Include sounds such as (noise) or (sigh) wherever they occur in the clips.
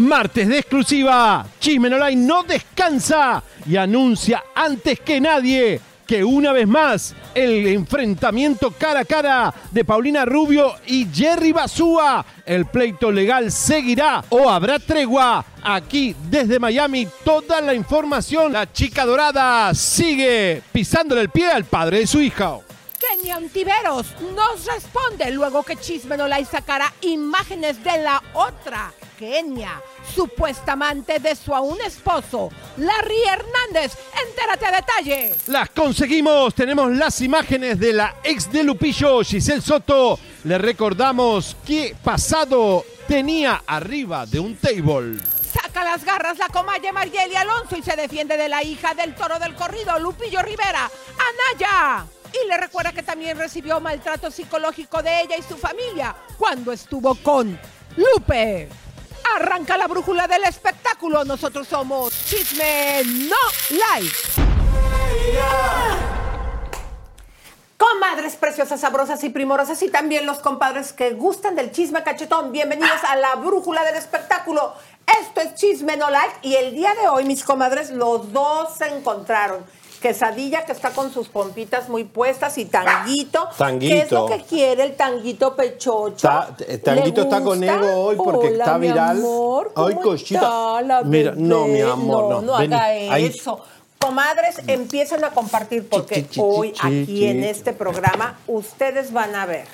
Martes de exclusiva. Chismen Online no descansa y anuncia antes que nadie que una vez más el enfrentamiento cara a cara de Paulina Rubio y Jerry Basúa. El pleito legal seguirá o habrá tregua. Aquí desde Miami toda la información. La chica dorada sigue pisándole el pie al padre de su hija. Kenia Antiveros nos responde luego que Chisme no la sacará imágenes de la otra Kenia, supuesta amante de su aún esposo, Larry Hernández. Entérate a detalle. Las conseguimos. Tenemos las imágenes de la ex de Lupillo, Giselle Soto. Le recordamos qué pasado tenía arriba de un table. Saca las garras la comalle Marieli Alonso y se defiende de la hija del toro del corrido, Lupillo Rivera, Anaya. Y le recuerda que también recibió maltrato psicológico de ella y su familia cuando estuvo con Lupe. Arranca la brújula del espectáculo. Nosotros somos Chisme No Live. Comadres preciosas, sabrosas y primorosas y también los compadres que gustan del chisme cachetón. Bienvenidos a la brújula del espectáculo. Esto es Chisme No Live y el día de hoy, mis comadres, los dos se encontraron. Quesadilla que está con sus pompitas muy puestas y tanguito. Tanguito. ¿Qué es lo que quiere el tanguito pechocho? Eh, Tanguito ¿Le está con ego hoy porque Hola, está mi viral. amor, ¿cómo Ay, cosita. está la Mira, no, mi amor, no. No, haga Ahí. eso. Comadres, empiecen a compartir porque hoy aquí en este programa ustedes van a ver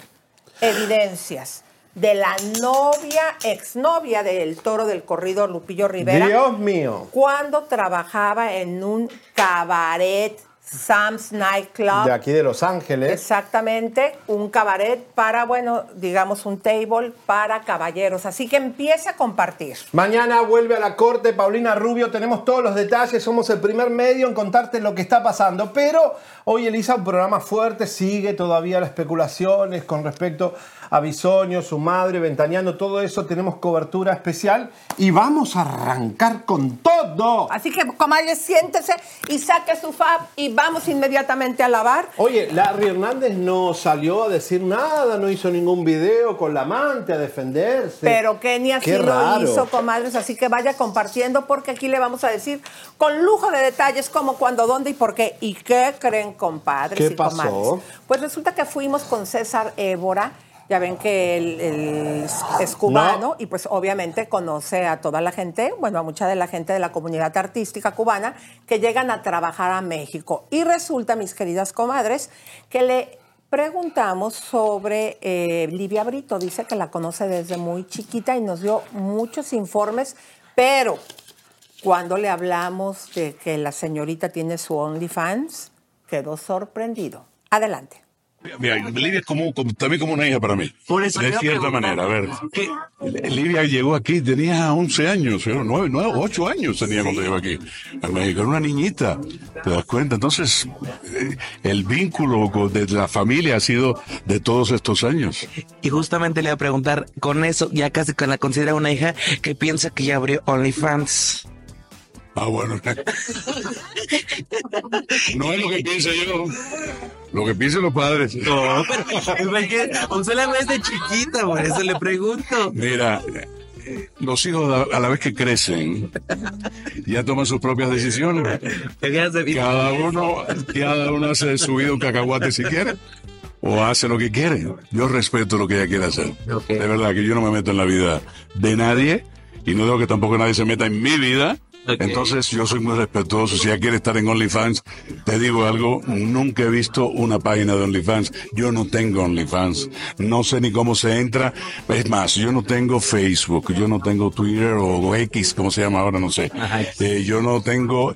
evidencias de la novia, exnovia del toro del corrido Lupillo Rivera Dios mío. cuando trabajaba en un cabaret Sam's Nightclub. De aquí de Los Ángeles. Exactamente, un cabaret para, bueno, digamos un table para caballeros. Así que empiece a compartir. Mañana vuelve a la corte Paulina Rubio, tenemos todos los detalles, somos el primer medio en contarte lo que está pasando, pero hoy Elisa, un programa fuerte, sigue todavía las especulaciones con respecto a Bisoño, su madre, ventaneando, todo eso, tenemos cobertura especial y vamos a arrancar con todo. Así que, comadre, siéntese y saque su fab y vamos inmediatamente a lavar. Oye, Larry Hernández no salió a decir nada, no hizo ningún video con la amante a defenderse. Pero Kenia sí Qué lo raro. hizo, comadres, así que vaya compartiendo porque aquí le vamos a decir con lujo de detalles cómo, cuándo, dónde y por qué. ¿Y qué creen, compadres ¿Qué y pasó? comadres? Pues resulta que fuimos con César Évora. Ya ven que él, él es- cubano No. y pues obviamente conoce a toda la gente, bueno, a mucha de la gente de la comunidad artística cubana que llegan a trabajar a México. Y resulta, mis queridas comadres, que le preguntamos sobre eh, Livia Brito. Dice que la conoce desde muy chiquita y nos dio muchos informes, pero cuando le hablamos de que la señorita tiene su OnlyFans, quedó sorprendido. Adelante. Mira, Livia es como, como- también como una hija para mí. Por eso de cierta manera. A ver, ¿qué? Livia llegó aquí, tenía 11 años, pero 9, 9, 8 años tenía cuando llegó aquí a México. Era una niñita, ¿te das cuenta? Entonces, eh, el vínculo con- de la familia ha sido de todos estos años. Y justamente le iba a preguntar, con eso, ya casi que la considera una hija, que piensa que ya abrió OnlyFans. Ah, bueno. no es lo que pienso yo, lo que piensan los padres. No, pero es que usted la ve desde chiquita, por eso le pregunto. Mira, los hijos a- la vez que crecen, ya toman sus propias decisiones. Cada uno, cada uno hace de su vida un cacahuate si quiere. o hace lo que quiere. Yo respeto lo que ella quiere hacer. De verdad que yo no me meto en la vida de nadie y no digo que tampoco nadie se meta en mi vida. Entonces yo soy muy respetuoso. Si ella quiere estar en OnlyFans, te digo algo, nunca he visto una página de OnlyFans. Yo no tengo OnlyFans. No sé ni cómo se entra. Es más, yo no tengo Facebook, yo no tengo Twitter o X, como se llama ahora, no sé. Eh, yo no tengo...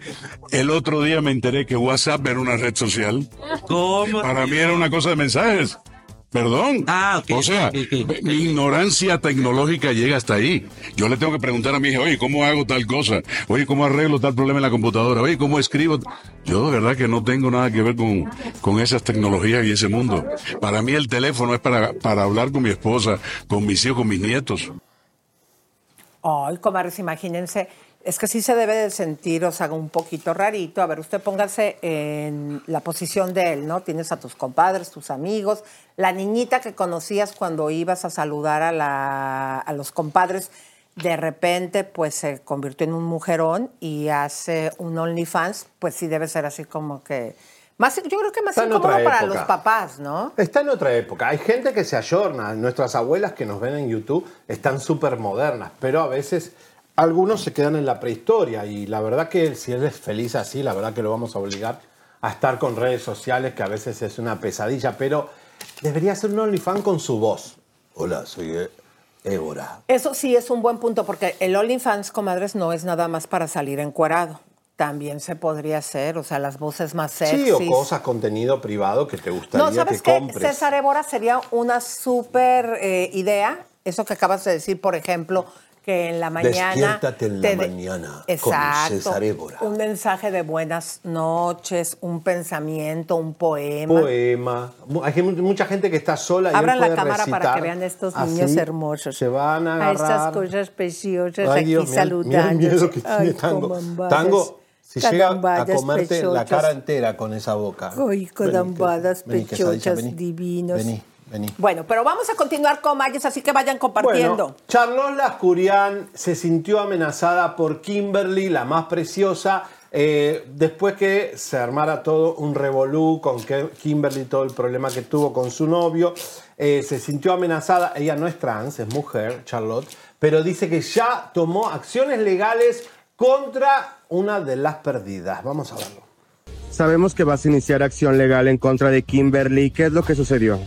El otro día me enteré que WhatsApp era una red social. ¿Cómo? Para mí era una cosa de mensajes. Perdón. Ah, ok, O sea, mi ignorancia tecnológica llega hasta ahí. Yo le tengo que preguntar a mi hija, oye, ¿cómo hago tal cosa? Oye, ¿cómo arreglo tal problema en la computadora? Oye, ¿cómo escribo? Yo de verdad que no tengo nada que ver con, con esas tecnologías y ese mundo. Para mí el teléfono es para, para hablar con mi esposa, con mis hijos, con mis nietos. Ay, comadres, imagínense. Es que sí se debe de sentir, o sea, un poquito rarito. A ver, usted póngase en la posición de él, ¿no? Tienes a tus compadres, tus amigos, la niñita que conocías cuando ibas a saludar a, la, a los compadres, de repente, pues se convirtió en un mujerón y hace un OnlyFans, pues sí debe ser así como que. Más, yo creo que más Está incómodo para los papás, ¿no? Está en otra época. Hay gente que se ayorna. Nuestras abuelas que nos ven en YouTube están súper modernas, pero a veces algunos se quedan en la prehistoria. Y la verdad que si él es feliz así, la verdad que lo vamos a obligar a estar con redes sociales, que a veces es una pesadilla, pero debería ser un OnlyFans con su voz. Hola, soy E- Évora. Eso sí es un buen punto, porque el OnlyFans, comadres, no es nada más para salir encuerado. También se podría hacer, o sea, las voces más sexys. Sí, o cosas, contenido privado que te gustaría No, ¿sabes que qué? compres. César Évora sería una súper eh, idea. Eso que acabas de decir, por ejemplo, que en la mañana... Despiértate en la te de- mañana con Exacto. César Évora. Un mensaje de buenas noches, un pensamiento, un poema. poema. Hay mu- mucha gente que está sola y Abran la puede cámara para que vean estos niños hermosos. Se van a A agarrar. estas cosas preciosas Ay, aquí Dios, miedo saludando. que tiene Tango. Tango, si llega a comerte la cara entera con esa boca. Ay, pechosas vení. divinos. Vení, vení. Bueno, pero vamos a continuar con Mayes, así que vayan compartiendo. Bueno, Charlotte Lascurian se sintió amenazada por Kimberly, la más preciosa, eh, después que se armara todo un revolú con Kimberly, todo el problema que tuvo con su novio. eh, se sintió amenazada, ella no es trans, es mujer, Charlotte, pero dice que ya tomó acciones legales contra una de las perdidas. Vamos a verlo. Sabemos que vas a iniciar acción legal en contra de Kimberly. ¿Qué es lo que sucedió?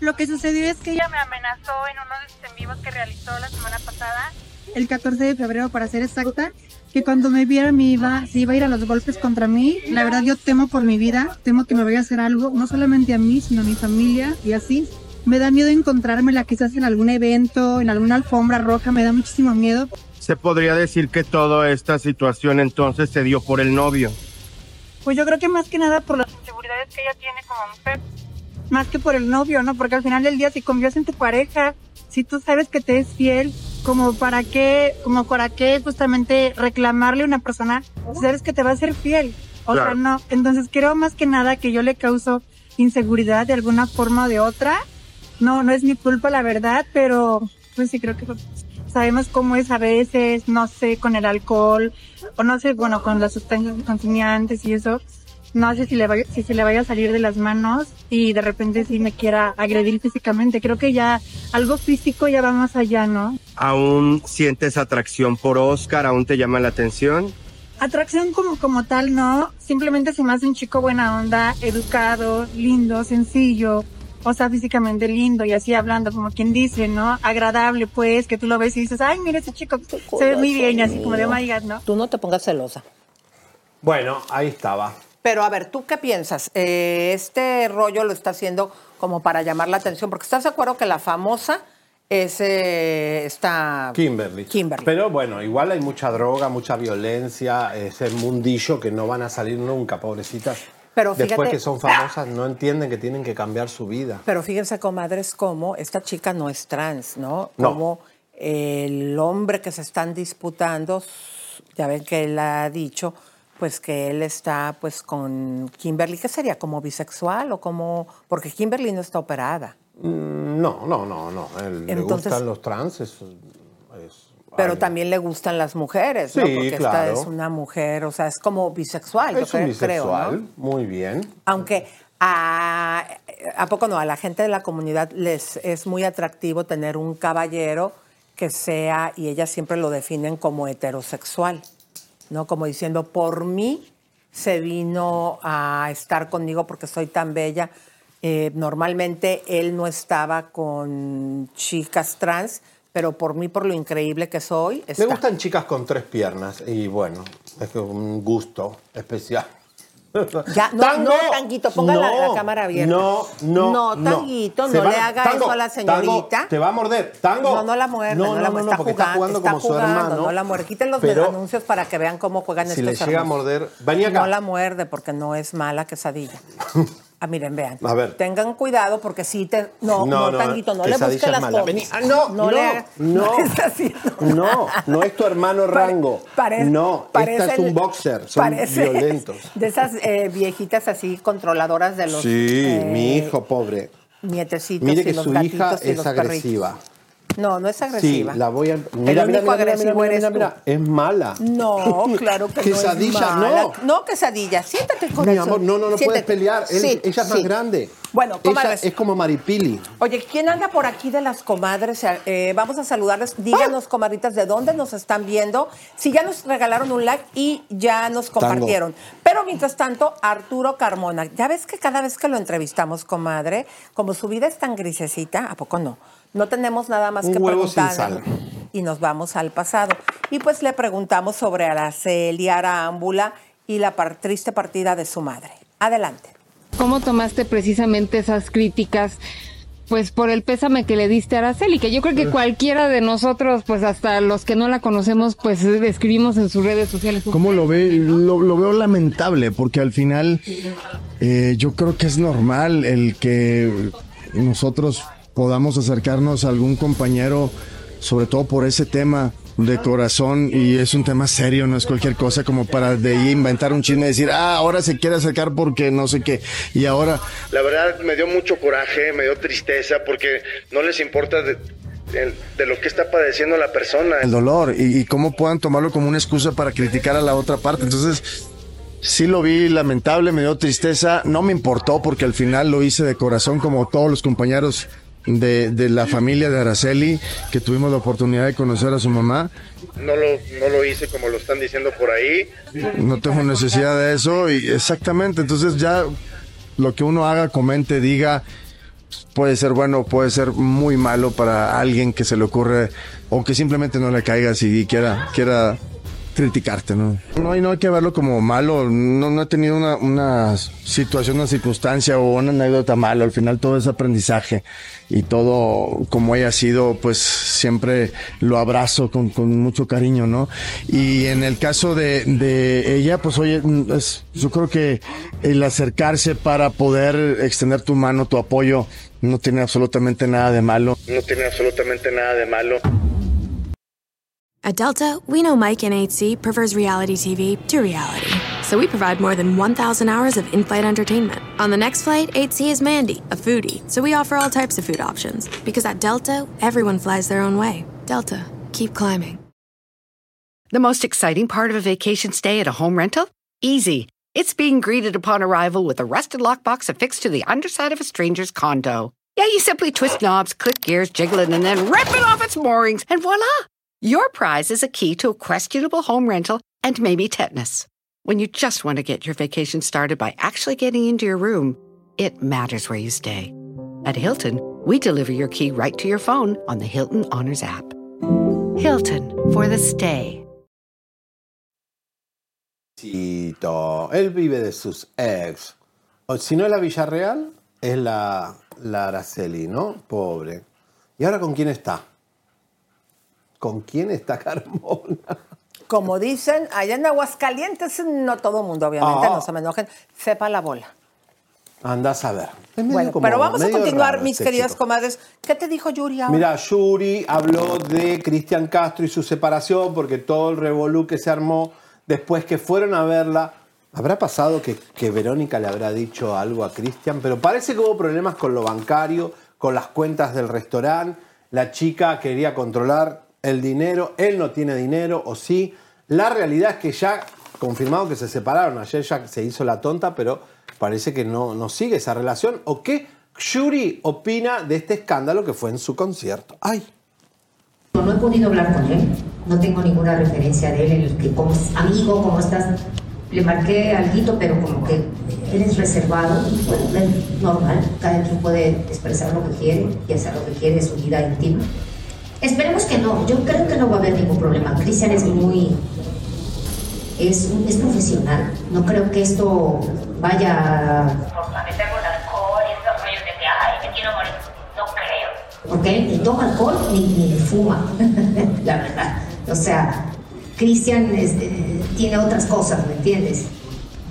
Lo que sucedió es que ella me amenazó en uno de sus en vivos que realizó la semana pasada, el 14 de febrero para ser exacta, que cuando me viera me iba, se iba a ir a los golpes contra mí. La verdad yo temo por mi vida, temo que me vaya a hacer algo, no solamente a mí, sino a mi familia y así. Me da miedo encontrármela quizás en algún evento, en alguna alfombra roja, me da muchísimo miedo. Se podría decir que toda esta situación entonces se dio por el novio. Pues yo creo que más que nada por las inseguridades que ella tiene como mujer, más que por el novio, ¿no? Porque al final del día si confías en tu pareja, si tú sabes que te es fiel, como para qué, como para qué justamente reclamarle a una persona, si sabes que te va a ser fiel. O sea, no. Entonces creo más que nada que yo le causo inseguridad de alguna forma o de otra. No, no es mi culpa la verdad, pero pues sí creo que sabemos cómo es a veces, no sé, con el alcohol, o no sé, bueno, con las sustancias consumiantes y eso, no sé si, le vaya, si se le vaya a salir de las manos y de repente si me quiera agredir físicamente. Creo que ya algo físico ya va más allá, ¿no? ¿Aún sientes atracción por Oscar? ¿Aún te llama la atención? Atracción como, como tal, no. Simplemente se me hace un chico buena onda, educado, lindo, sencillo. O sea, físicamente lindo y así hablando, como quien dice, ¿no? Agradable, pues, que tú lo ves y dices, ay, mira ese chico, se ve muy bien, y así como de, oh my God, ¿no? Tú no te pongas celosa. Bueno, ahí estaba. Pero a ver, ¿tú qué piensas? Eh, este rollo lo está haciendo como para llamar la atención, porque estás de acuerdo que la famosa es eh, esta Kimberly. Kimberly. Pero bueno, igual hay mucha droga, mucha violencia, ese mundillo que no van a salir nunca, pobrecitas. Pero Después fíjate- que son famosas, no entienden que tienen que cambiar su vida. Pero fíjense, comadres, cómo esta chica no es trans, ¿no? No. Como el hombre que se están disputando, ya ven que él ha dicho, pues que él está pues con Kimberly, ¿qué sería? ¿Como bisexual o como...? Porque Kimberly no está operada. Mm, No, no, no, no. Él le Entonces- gustan los trans. es- es- Pero también le gustan las mujeres, ¿no? Sí, Porque esta claro. es una mujer, o sea, es como bisexual, yo Es un cre- bisexual, creo, ¿no? muy bien. Aunque, ah, ¿A poco no? A la gente de la comunidad les es muy atractivo tener un caballero que sea, y ellas siempre lo definen como heterosexual, ¿no? Como diciendo, por mí se vino a estar conmigo porque soy tan bella. Eh, normalmente él no estaba con chicas trans, pero por mí, por lo increíble que soy, está. Me gustan chicas con tres piernas y bueno, es un gusto especial. Ya, no, no, Tanguito, ponga la, la cámara abierta. No, no, No, Tanguito, no va- le haga Tango, eso a la señorita. Tango, te va a morder. Tango. No, no la muerde, no, la muerde. está, porque jugando, está jugando como su jugando, hermano. No la muerde. Quiten los Pero anuncios para que vean cómo juegan si estos le llega a hermosos. morder, vení acá. No la muerde porque no es mala quesadilla. (laughs) Ah, miren, vean. A ver. Tengan cuidado porque si te. No, no, No, no, Tanguito, no le busques es las. Vení. Ah, no, no, le hagas- no. (laughs) es así. No, no es tu hermano Rango. Pare- no, parece esta es un boxer. Son parece violentos. (laughs) De esas eh, viejitas así controladoras de los. Sí, eh, mi hijo pobre. Nietecitos Mire y que los su hija y es los agresiva. perritos. No, no es Sí, agresiva. la voy a. El Mira, único mira, mira, agresivo mira, eres mira, tú. es mala. No, (laughs) claro que Quesadilla, no es mala. no. No, quesadilla. Siéntate, Mi corazón. amor, no, no, no puedes pelear. Él- Sí, ella es más sí. grande. Bueno, ella comadres. es como Maripili. Oye, ¿quién anda por aquí de las comadres? Eh, vamos a saludarles. Díganos, comadritas, de dónde nos están viendo. Si ya nos regalaron un like y ya nos compartieron. Pero mientras tanto, Arturo Carmona. Ya ves que cada vez que lo entrevistamos, comadre, como su vida es tan grisecita, ¿a poco no? No tenemos nada más Un que huevo sin preguntarle. sal. Y nos vamos al pasado. Y pues le preguntamos sobre Araceli Arámbula y la par- triste partida de su madre. Adelante. ¿Cómo tomaste precisamente esas críticas? Pues por el pésame que le diste a Araceli, que yo creo que cualquiera de nosotros, pues hasta los que no la conocemos, pues escribimos en sus redes sociales. ¿Cómo lo ve? Lo, lo veo lamentable porque al final eh, yo creo que es normal el que nosotros podamos acercarnos a algún compañero, sobre todo por ese tema de corazón y es un tema serio, no es cualquier cosa como para de ahí inventar un chisme y decir, ah, ahora se quiere acercar porque no sé qué. Y ahora... La verdad me dio mucho coraje, me dio tristeza porque no les importa de, de- de lo que está padeciendo la persona. el dolor y, y cómo puedan tomarlo como una excusa para criticar a la otra parte. Entonces, sí lo vi lamentable, me dio tristeza, no me importó porque al final lo hice de corazón como todos los compañeros de, de la familia de Araceli, que tuvimos la oportunidad de conocer a su mamá. No lo, no lo hice como lo están diciendo por ahí. No tengo necesidad de eso y exactamente, entonces ya lo que uno haga, comente, diga, puede ser bueno, puede ser muy malo para alguien que se le ocurre o que simplemente no le caiga si quiera, quiera criticarte, ¿no? No hay, no hay que verlo como malo, no, no he tenido una, una situación, una circunstancia o una anécdota mala, al final todo es aprendizaje y todo como haya sido, pues siempre lo abrazo con, con mucho cariño, ¿no? Y en el caso de, de ella, pues oye, es, yo creo que el acercarse para poder extender tu mano, tu apoyo, no tiene absolutamente nada de malo. No tiene absolutamente nada de malo. At Delta, we know Mike in 8C prefers reality TV to reality. So we provide more than 1,000 hours of in flight entertainment. On the next flight, 8C is Mandy, a foodie. So we offer all types of food options. Because at Delta, everyone flies their own way. Delta, keep climbing. The most exciting part of a vacation stay at a home rental? Easy. It's being greeted upon arrival with a rusted lockbox affixed to the underside of a stranger's condo. Yeah, you simply twist knobs, click gears, jiggle it, and then rip it off its moorings, and voila! Your prize is a key to a questionable home rental and maybe tetanus. When you just want to get your vacation started by actually getting into your room, it matters where you stay. At Hilton, we deliver your key right to your phone on the Hilton Honors app. Hilton for the stay. Él vive de sus ex. O si no es la Villarreal, es la, la Araceli, ¿no? Pobre. ¿Y ahora con quién está? ¿Con quién está (laughs) Carmona? Como dicen, allá en Aguascalientes, no todo el mundo, obviamente, Ah. no se me enojen, sepa la bola. Andás a medio Bueno, como- pero vamos a continuar, raro mis este queridas chico. comadres. ¿Qué te dijo Yuri ahora? Mira, Yuri habló de Cristian Castro y su separación porque todo el revolú que se armó después que fueron a verla. ¿Habrá pasado que, que Verónica le habrá dicho algo a Cristian? Pero parece que hubo problemas con lo bancario, con las cuentas del restaurante. La chica quería controlar el dinero, él no tiene dinero, o sí. La realidad es que ya confirmado que se separaron. Ayer ya se hizo la tonta, pero parece que no, no sigue esa relación. ¿O qué Yuri opina de este escándalo que fue en su concierto. ¡Ay! No he podido hablar con él, no tengo ninguna referencia de él, en el que como amigo, ¿cómo estás? Le marqué algo, pero como que él es reservado, bueno, normal, cada quien puede expresar lo que quiere y hacer lo que quiere su vida íntima. Esperemos que no, yo creo que no va a haber ningún problema. Cristian es muy, es, es profesional, no creo que esto vaya a meter con alcohol y esos rollos de que, ay, me quiero morir, no creo. Porque él ni toma alcohol ni, ni fuma, (laughs) la verdad. O sea, Cristian eh, tiene otras cosas, ¿me entiendes?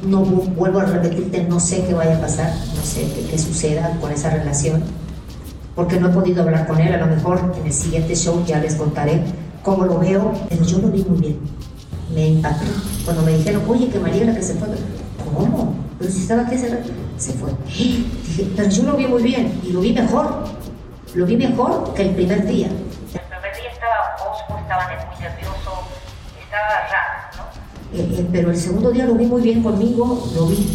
No vu- vuelvo a repetirte, no sé qué vaya a pasar, no sé qué, qué suceda con esa relación, porque no he podido hablar con él. A lo mejor en el siguiente show ya les contaré cómo lo veo, pero yo lo vi muy bien. Me impactó. Cuando me dijeron, oye, que María la que se fue, ¿cómo? Pero si estaba aquí rato, se fue. Dije, pero yo lo vi muy bien y lo vi mejor. Lo vi mejor que el primer día. El primer día estaba osco, estaba muy nervioso, estaba raro, ¿no? Eh, eh, pero el segundo día lo vi muy bien conmigo, lo vi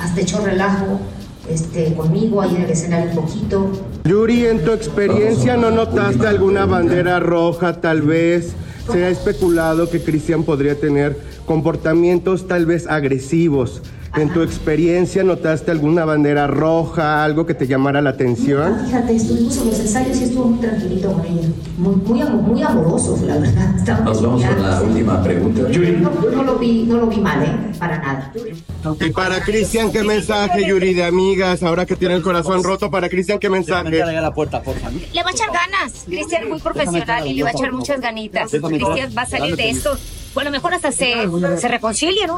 hasta echó relajo este, conmigo ahí en el escenario un poquito. Yuri, en tu experiencia, ¿no notaste alguna bandera roja tal vez? Se ha especulado que Cristian podría tener comportamientos tal vez agresivos. En tu experiencia, ¿notaste alguna bandera roja, algo que te llamara la atención? fíjate, estuvimos en los ensayos y estuvo muy tranquilito con ella. Muy, muy, muy amorosos, la verdad. Nos vamos con la última pregunta. No, no lo vi, no lo vi mal, ¿eh? Para nada. Y para Cristian, ¿qué mensaje, Yuri, de amigas, ahora que tiene el corazón roto? Para Cristian, ¿qué mensaje? la puerta, por favor. Le va a echar ganas. Cristian es muy profesional y le va a echar muchas ganitas. Cristian va a salir de esto. Bueno, mejor hasta se, se reconcilian.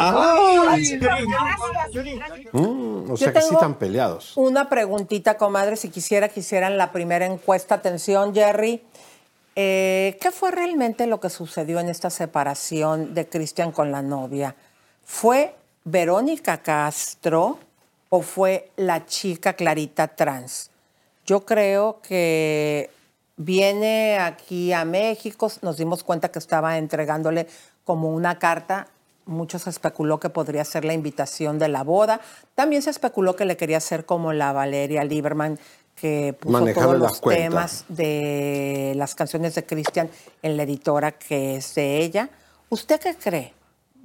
Ay. Mm, o sea que sí están peleados. Una preguntita, comadre, si quisiera que hicieran la primera encuesta. Atención, Jerry. Eh, ¿Qué fue realmente lo que sucedió en esta separación de Cristian con la novia? ¿Fue Verónica Castro o fue la chica Clarita Trans? Yo creo que viene aquí a México, nos dimos cuenta que estaba entregándole como una carta. Muchos especuló que podría ser la invitación de la boda. También se especuló que le quería hacer como la Valeria Lieberman, que puso todos los temas de las canciones de Cristian en la editora que es de ella. ¿Usted qué cree?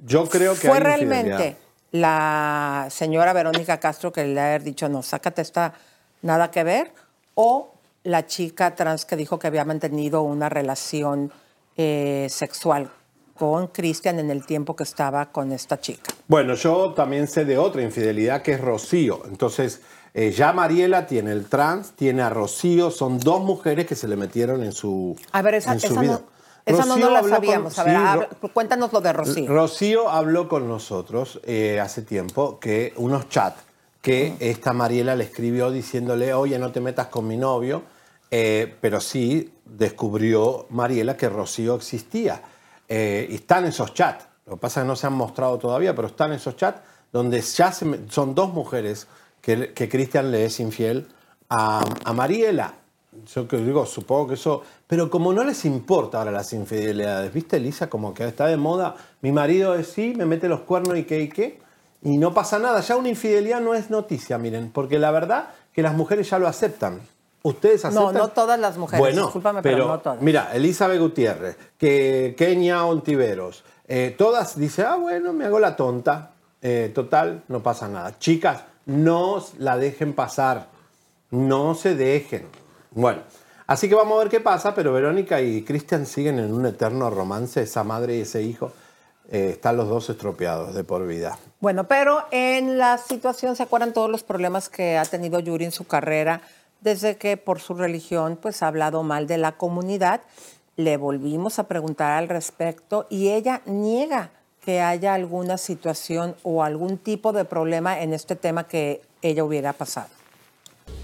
Yo creo que ¿Fue hay realmente la señora Verónica Castro que le ha dicho, no, sácate esta nada que ver? ¿O la chica trans que dijo que había mantenido una relación eh, sexual con Cristian en el tiempo que estaba con esta chica? Bueno, yo también sé de otra infidelidad que es Rocío. Entonces, eh, ya Mariela tiene el trans, tiene a Rocío, son dos mujeres que se le metieron en su, A ver, esa, en su esa vida. no, esa Rocío no la con- sabíamos. A ver, habla- cuéntanos lo de Rocío. Rocío habló con nosotros eh, hace tiempo que unos chats que esta Mariela le escribió diciéndole, oye, no te metas con mi novio, eh, pero sí descubrió Mariela que Rocío existía. Eh, y están esos chats. Lo que pasa es que no se han mostrado todavía, pero están esos chats donde ya son dos mujeres que, que Cristian le es infiel a, a Mariela. Yo que digo, supongo que eso. Pero como no les importa ahora las infidelidades, ¿viste, Elisa? Como que está de moda. Mi marido es sí, me mete los cuernos y qué y qué. Y no pasa nada. Ya una infidelidad no es noticia, miren. Porque la verdad que las mujeres ya lo aceptan. ¿Ustedes No, aceptan? no todas las mujeres, Bueno, discúlpame, pero, pero, no todas. mira, Elizabeth Gutiérrez, que Kenia Ontiveros, eh, todas dicen, ah, bueno, me hago la tonta. Eh, total, no pasa nada. Chicas, no la dejen pasar. No se dejen. Bueno, así que vamos a ver qué pasa, pero Verónica y Cristian siguen en un eterno romance. Esa madre y ese hijo eh, están los dos estropeados de por vida. Bueno, pero en la situación, ¿se acuerdan todos los problemas que ha tenido Yuri en su carrera? Desde que por su religión pues ha hablado mal de la comunidad. Le volvimos a preguntar al respecto y ella niega que haya alguna situación o algún tipo de problema en este tema que ella hubiera pasado.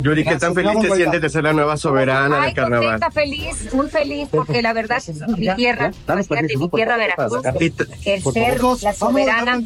Yuri, ¿qué tan feliz te sientes de ser la nueva soberana Ay, del carnaval? contenta, feliz, muy feliz, porque la verdad es mi tierra, mi tierra Veracruz, el ser la soberana,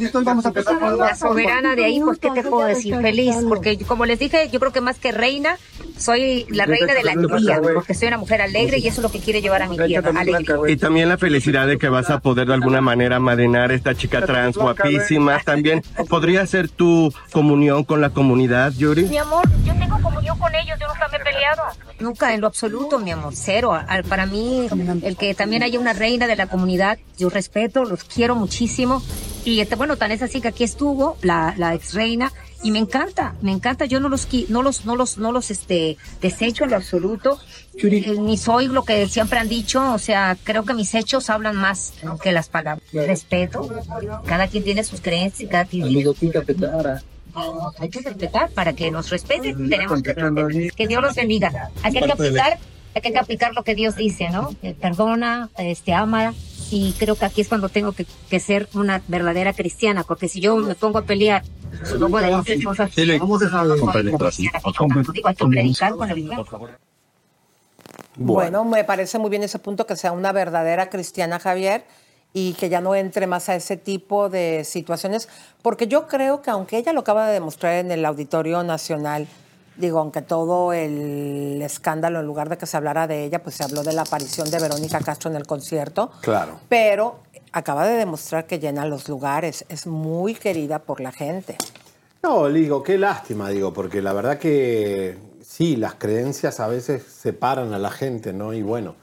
la soberana de ahí, pues qué te puedo decir, feliz, porque como les dije, yo creo que más que reina, soy la reina de la alegría, porque soy una mujer alegre y eso es lo que quiere llevar a mi tierra, alegría. Y también la felicidad de que vas a poder de alguna manera madrinar a esta chica trans guapísima. También podría ser tu comunión con la comunidad, Yuri. Mi amor, yo tengo comunión con ellos, yo nunca me he peleado. Nunca, en lo absoluto, mi amor, cero. Al- Para mí, el que también haya una reina de la comunidad, yo respeto, los quiero muchísimo. Y este, bueno, tan es así que aquí estuvo la, la ex reina y me encanta, me encanta. Yo no los, no los, no los, no los, este, desecho en lo absoluto. Eh, Ni soy lo que siempre han dicho, o sea, creo que mis hechos hablan más que las palabras. Respeto, cada quien tiene sus creencias, cada quien tiene hay que respetar para que nos respeten tenemos que Dios los bendiga hay que aplicar hay que aplicar lo que Dios dice no Eh, perdona este ama y creo que aquí es cuando tengo que, que ser una verdadera cristiana porque si yo me pongo a pelear pongo a decir cosas Vamos a de. Bueno, me parece muy bien ese punto que sea una verdadera cristiana, Javier, y que ya no entre más a ese tipo de situaciones, porque yo creo que aunque ella lo acaba de demostrar en el Auditorio Nacional, digo, aunque todo el escándalo, en lugar de que se hablara de ella, pues se habló de la aparición de Verónica Castro en el concierto, Claro. pero acaba de demostrar que llena los lugares, es muy querida por la gente. No, digo, qué lástima, digo, porque la verdad que sí, las creencias a veces separan a la gente, ¿no? Y bueno,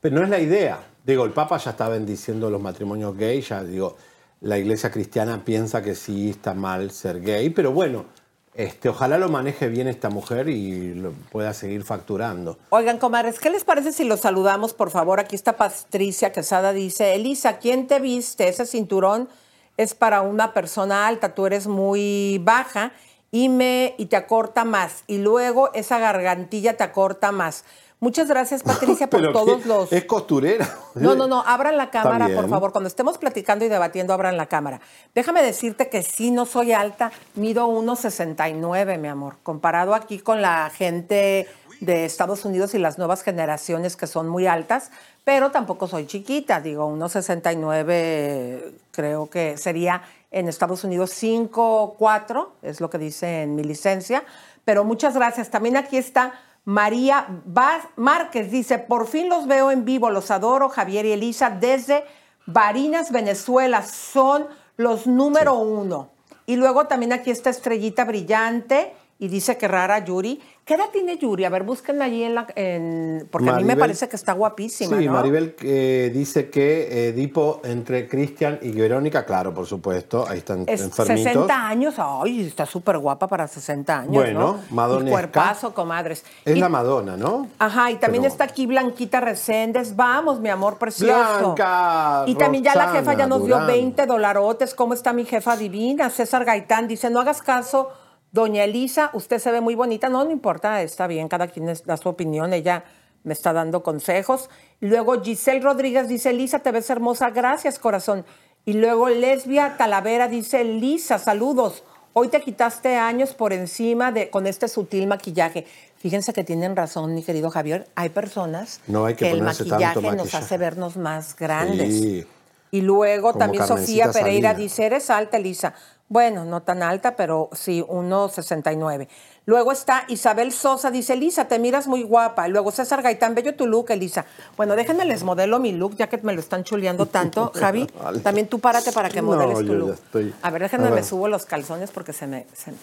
pero no es la idea. Digo, el Papa ya está bendiciendo los matrimonios gay, ya digo, la iglesia cristiana piensa que sí está mal ser gay, pero bueno, este, ojalá lo maneje bien esta mujer y lo pueda seguir facturando. Oigan, comadres, ¿qué les parece si los saludamos, por favor? Aquí está Patricia Quesada, dice, Elisa, ¿quién te viste? Ese cinturón es para una persona alta, tú eres muy baja y, me, y te acorta más. Y luego esa gargantilla te acorta más. Muchas gracias, Patricia, por todos ¿qué? los... Es costurera. (laughs) No, no, no, abran la cámara, por favor. Cuando estemos platicando y debatiendo, abran la cámara. Déjame decirte que sí, no soy alta, mido 1,69, mi amor, comparado aquí con la gente de Estados Unidos y las nuevas generaciones que son muy altas, pero tampoco soy chiquita, digo, 1,69 creo que sería en Estados Unidos 5,4, es lo que dice en mi licencia, pero muchas gracias. También aquí está María Vaz- Márquez dice, por fin los veo en vivo, los adoro, Javier y Elisa, desde Barinas, Venezuela, son los número uno. Y luego también aquí está Estrellita Brillante y dice que rara Yuri. ¿Qué edad tiene Yuri? A ver, búsquenla allí en la... en- porque a mí me parece que está guapísima, Sí, ¿no? Maribel eh, dice que Edipo entre Cristian y Verónica, claro, por supuesto, ahí están Es enfermitos. 60 años, ay, está súper guapa para 60 años, Bueno, ¿no? madonesca. Y cuerpazo, comadres. Es Y- la Madonna, ¿no? Ajá, y también Pero- está aquí Blanquita Reséndez. Vamos, mi amor precioso. Blanca, Y también ya la jefa ya nos dio Durán. 20 dolarotes. ¿Cómo está mi jefa divina? César Gaitán dice, no hagas caso, doña Elisa, usted se ve muy bonita. No, no importa, está bien, cada quien da su opinión. Ella me está dando consejos. Luego Giselle Rodríguez dice, Elisa, te ves hermosa. Gracias, corazón. Y luego Lesbia Talavera dice, Elisa, saludos. Hoy te quitaste años por encima de con este sutil maquillaje. Fíjense que tienen razón, mi querido Javier. Hay personas No hay que el maquillaje, nos hace vernos más grandes. Sí. Y luego Como también Sofía Pereira dice, eres alta, Elisa. Bueno, no tan alta, pero sí, 1,69. Luego está Isabel Sosa, dice, Elisa, te miras muy guapa. Luego César Gaitán, bello tu look, Elisa. Bueno, déjenme les modelo mi look, ya que me lo están chuleando tanto. (laughs) Javi, también tú párate para que No, modeles tu look. estoy- A ver, déjenme A me subo los calzones porque se me... se me-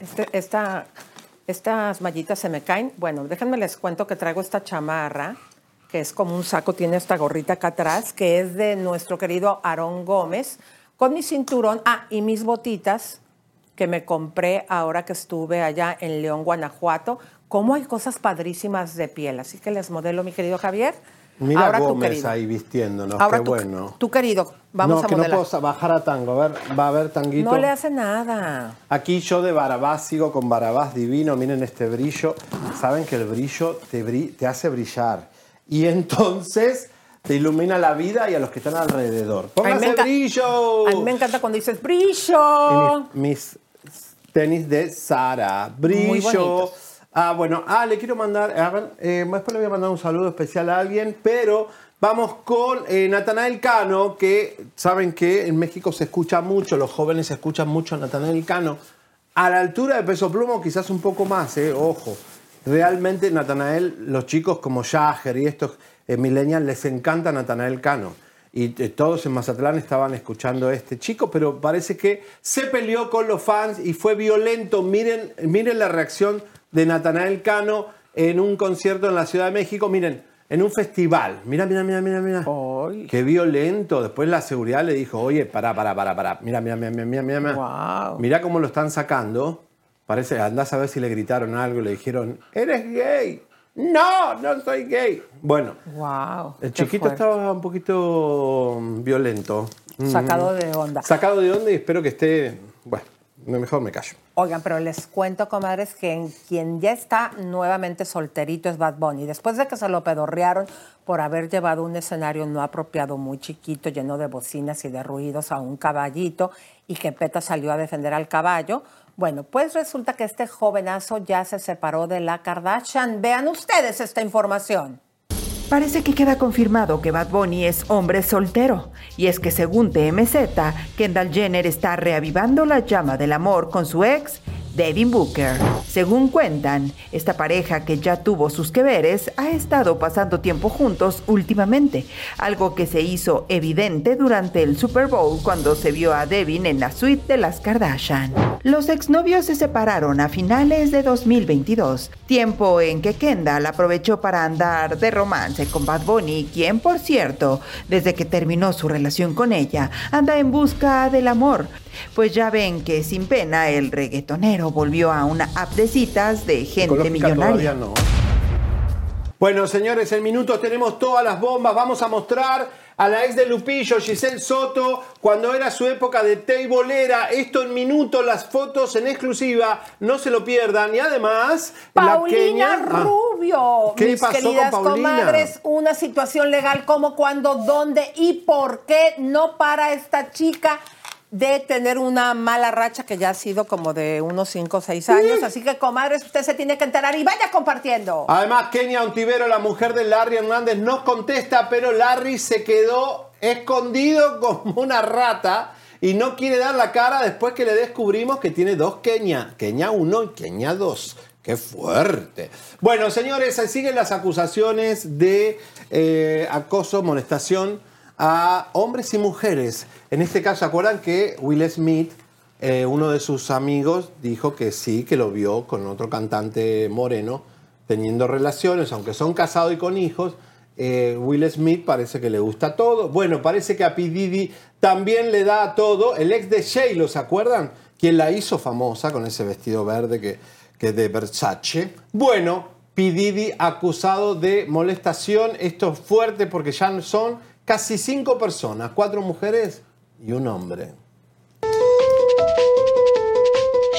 este- esta, estas mallitas se me caen. Bueno, déjenme les cuento que traigo esta chamarra, que es como un saco, tiene esta gorrita acá atrás, que es de nuestro querido Aarón Gómez, con mi cinturón, ah, y mis botitas que me compré ahora que estuve allá en León, Guanajuato. Cómo hay cosas padrísimas de piel. Así que les modelo, mi querido Javier. Mira ahora Gómez ahí vistiéndonos, Ahora qué tú, bueno. tú, querido, vamos no, a que modelar. no puedo bajar a tango. A ver, va a haber tanguito. No le hace nada. Aquí yo de Barabás sigo con Barabás divino. Miren este brillo. Saben que el brillo te, bri- te hace brillar. Y entonces te ilumina la vida y a los que están alrededor. ¡Póngase brillo! A mí me encanta cuando dices brillo. Y mis, mis tenis de Sara. Brillo. Muy. Ah, bueno. Ah, le quiero mandar. a ver, eh, después le voy a mandar un saludo especial a alguien, pero vamos con eh, Natanael Cano, que saben que en México se escucha mucho, los jóvenes escuchan mucho a Natanael Cano. A la altura de Peso Plomo, quizás un poco más, eh, ojo. realmente Natanael, los chicos como Jagger y estos eh, millennials les encanta Natanael Cano. Y eh, todos en Mazatlán estaban escuchando a este chico, pero parece que se peleó con los fans y fue violento. Miren, miren la reacción de Natanael Cano en un concierto en la Ciudad de México. Miren, en un festival. Mira, mira, mira, mira, mira. Qué violento. Después la seguridad le dijo, oye, para, para, para, para. Mira, mira, mira, mira, mira. Mira, mira cómo lo están sacando. Parece, andás a ver si le gritaron algo, le dijeron, eres gay. No, no soy gay. Bueno, Wow. el chiquito fuerte. estaba un poquito mm, violento. Sacado Mm. de onda. Sacado de onda y espero que esté, bueno, mejor me callo. Oigan, pero les cuento, comadres, que en quien ya está nuevamente solterito es Bad Bunny. Después de que se lo pedorrearon por haber llevado un escenario no apropiado muy chiquito, lleno de bocinas y de ruidos a un caballito, y que Peta salió a defender al caballo, bueno, pues resulta que este jovenazo ya se separó de la Kardashian. Vean ustedes esta información. Parece que queda confirmado que Bad Bunny es hombre soltero. Y es que según TMZ, Kendall Jenner está reavivando la llama del amor con su ex, Devin Booker. Según cuentan, esta pareja que ya tuvo sus que veres ha estado pasando tiempo juntos últimamente, algo que se hizo evidente durante el Super Bowl cuando se vio a Devin en la suite de las Kardashian. Los exnovios se separaron a finales de 2022, tiempo en que Kendall aprovechó para andar de romance con Bad Bunny, quien por cierto, desde que terminó su relación con ella, anda en busca del amor. Pues ya ven que sin pena el reggaetonero volvió a una app de citas de gente Ecológica millonaria. no. Bueno, señores, en minutos tenemos todas las bombas. Vamos a mostrar a la ex de Lupillo, Giselle Soto, cuando era su época de teibolera. Esto en minutos, las fotos en exclusiva. No se lo pierdan. Y además, la Paulina queña- Ah, Rubio, ¿Qué mis pasó con queridas Paulina? comadres, una situación legal, cómo, cuándo, dónde y por qué no para esta chica de tener una mala racha que ya ha sido como de unos 5 o 6 años. Así que, comadres, usted se tiene que enterar y vaya compartiendo. Además, Kenia Ontivero, la mujer de Larry Hernández, nos contesta, pero Larry se quedó escondido como una rata y no quiere dar la cara después que le descubrimos que tiene dos Kenia. Kenia 1 y Kenia 2. ¡Qué fuerte! Bueno, señores, se siguen las acusaciones de eh, acoso, molestación a hombres y mujeres. En este caso, ¿se acuerdan que Will Smith eh, uno de sus amigos dijo que sí, que lo vio con otro cantante moreno teniendo relaciones, aunque son casados y con hijos. eh, Will Smith parece que le gusta todo. Bueno, parece que a P. También le da todo. El ex de J-Lo, ¿se acuerdan? Quien la hizo famosa con ese vestido verde que, que de Versace. Bueno, P. Acusado de molestación. Esto es fuerte porque ya son casi cinco personas, cuatro mujeres y un hombre.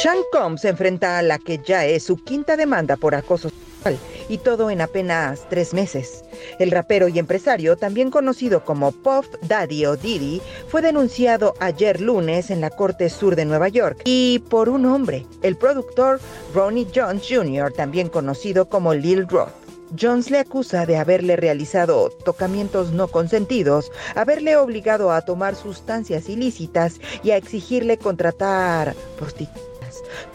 Sean Combs enfrenta a la que ya es su quinta demanda por acoso sexual y todo en apenas tres meses. El rapero y empresario, también conocido como Puff Daddy o Diddy, fue denunciado ayer lunes en la Corte Sur de Nueva York y por un hombre, el productor Ronnie Jones Jr., también conocido como Lil Roth. Jones le acusa de haberle realizado tocamientos no consentidos, haberle obligado a tomar sustancias ilícitas y a exigirle contratar prostitutas.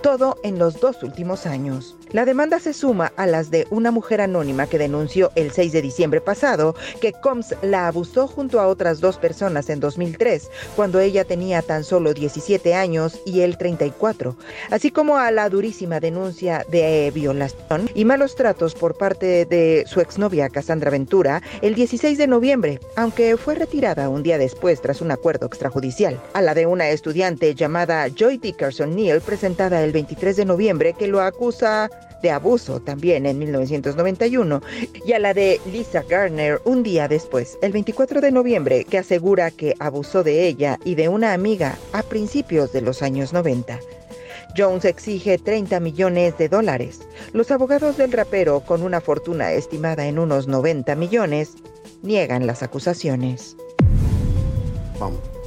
Todo en los dos últimos años. La demanda se suma a las de una mujer anónima que denunció el 6 de diciembre pasado que Combs la abusó junto a otras dos personas en 2003, cuando ella tenía tan solo 17 años y él 34, así como a la durísima denuncia de violación y malos tratos por parte de su exnovia Cassandra Ventura el 16 de noviembre, aunque fue retirada un día después tras un acuerdo extrajudicial. A la de una estudiante llamada Joy Dickerson Neal, presentada el 23 de noviembre, que lo acusa de abuso también en 1991, y a la de Lisa Garner un día después, el 24 de noviembre, que asegura que abusó de ella y de una amiga a principios de los años 90. Jones exige 30 millones de dólares. Los abogados del rapero, con una fortuna estimada en unos 90 millones, niegan las acusaciones. Vamos.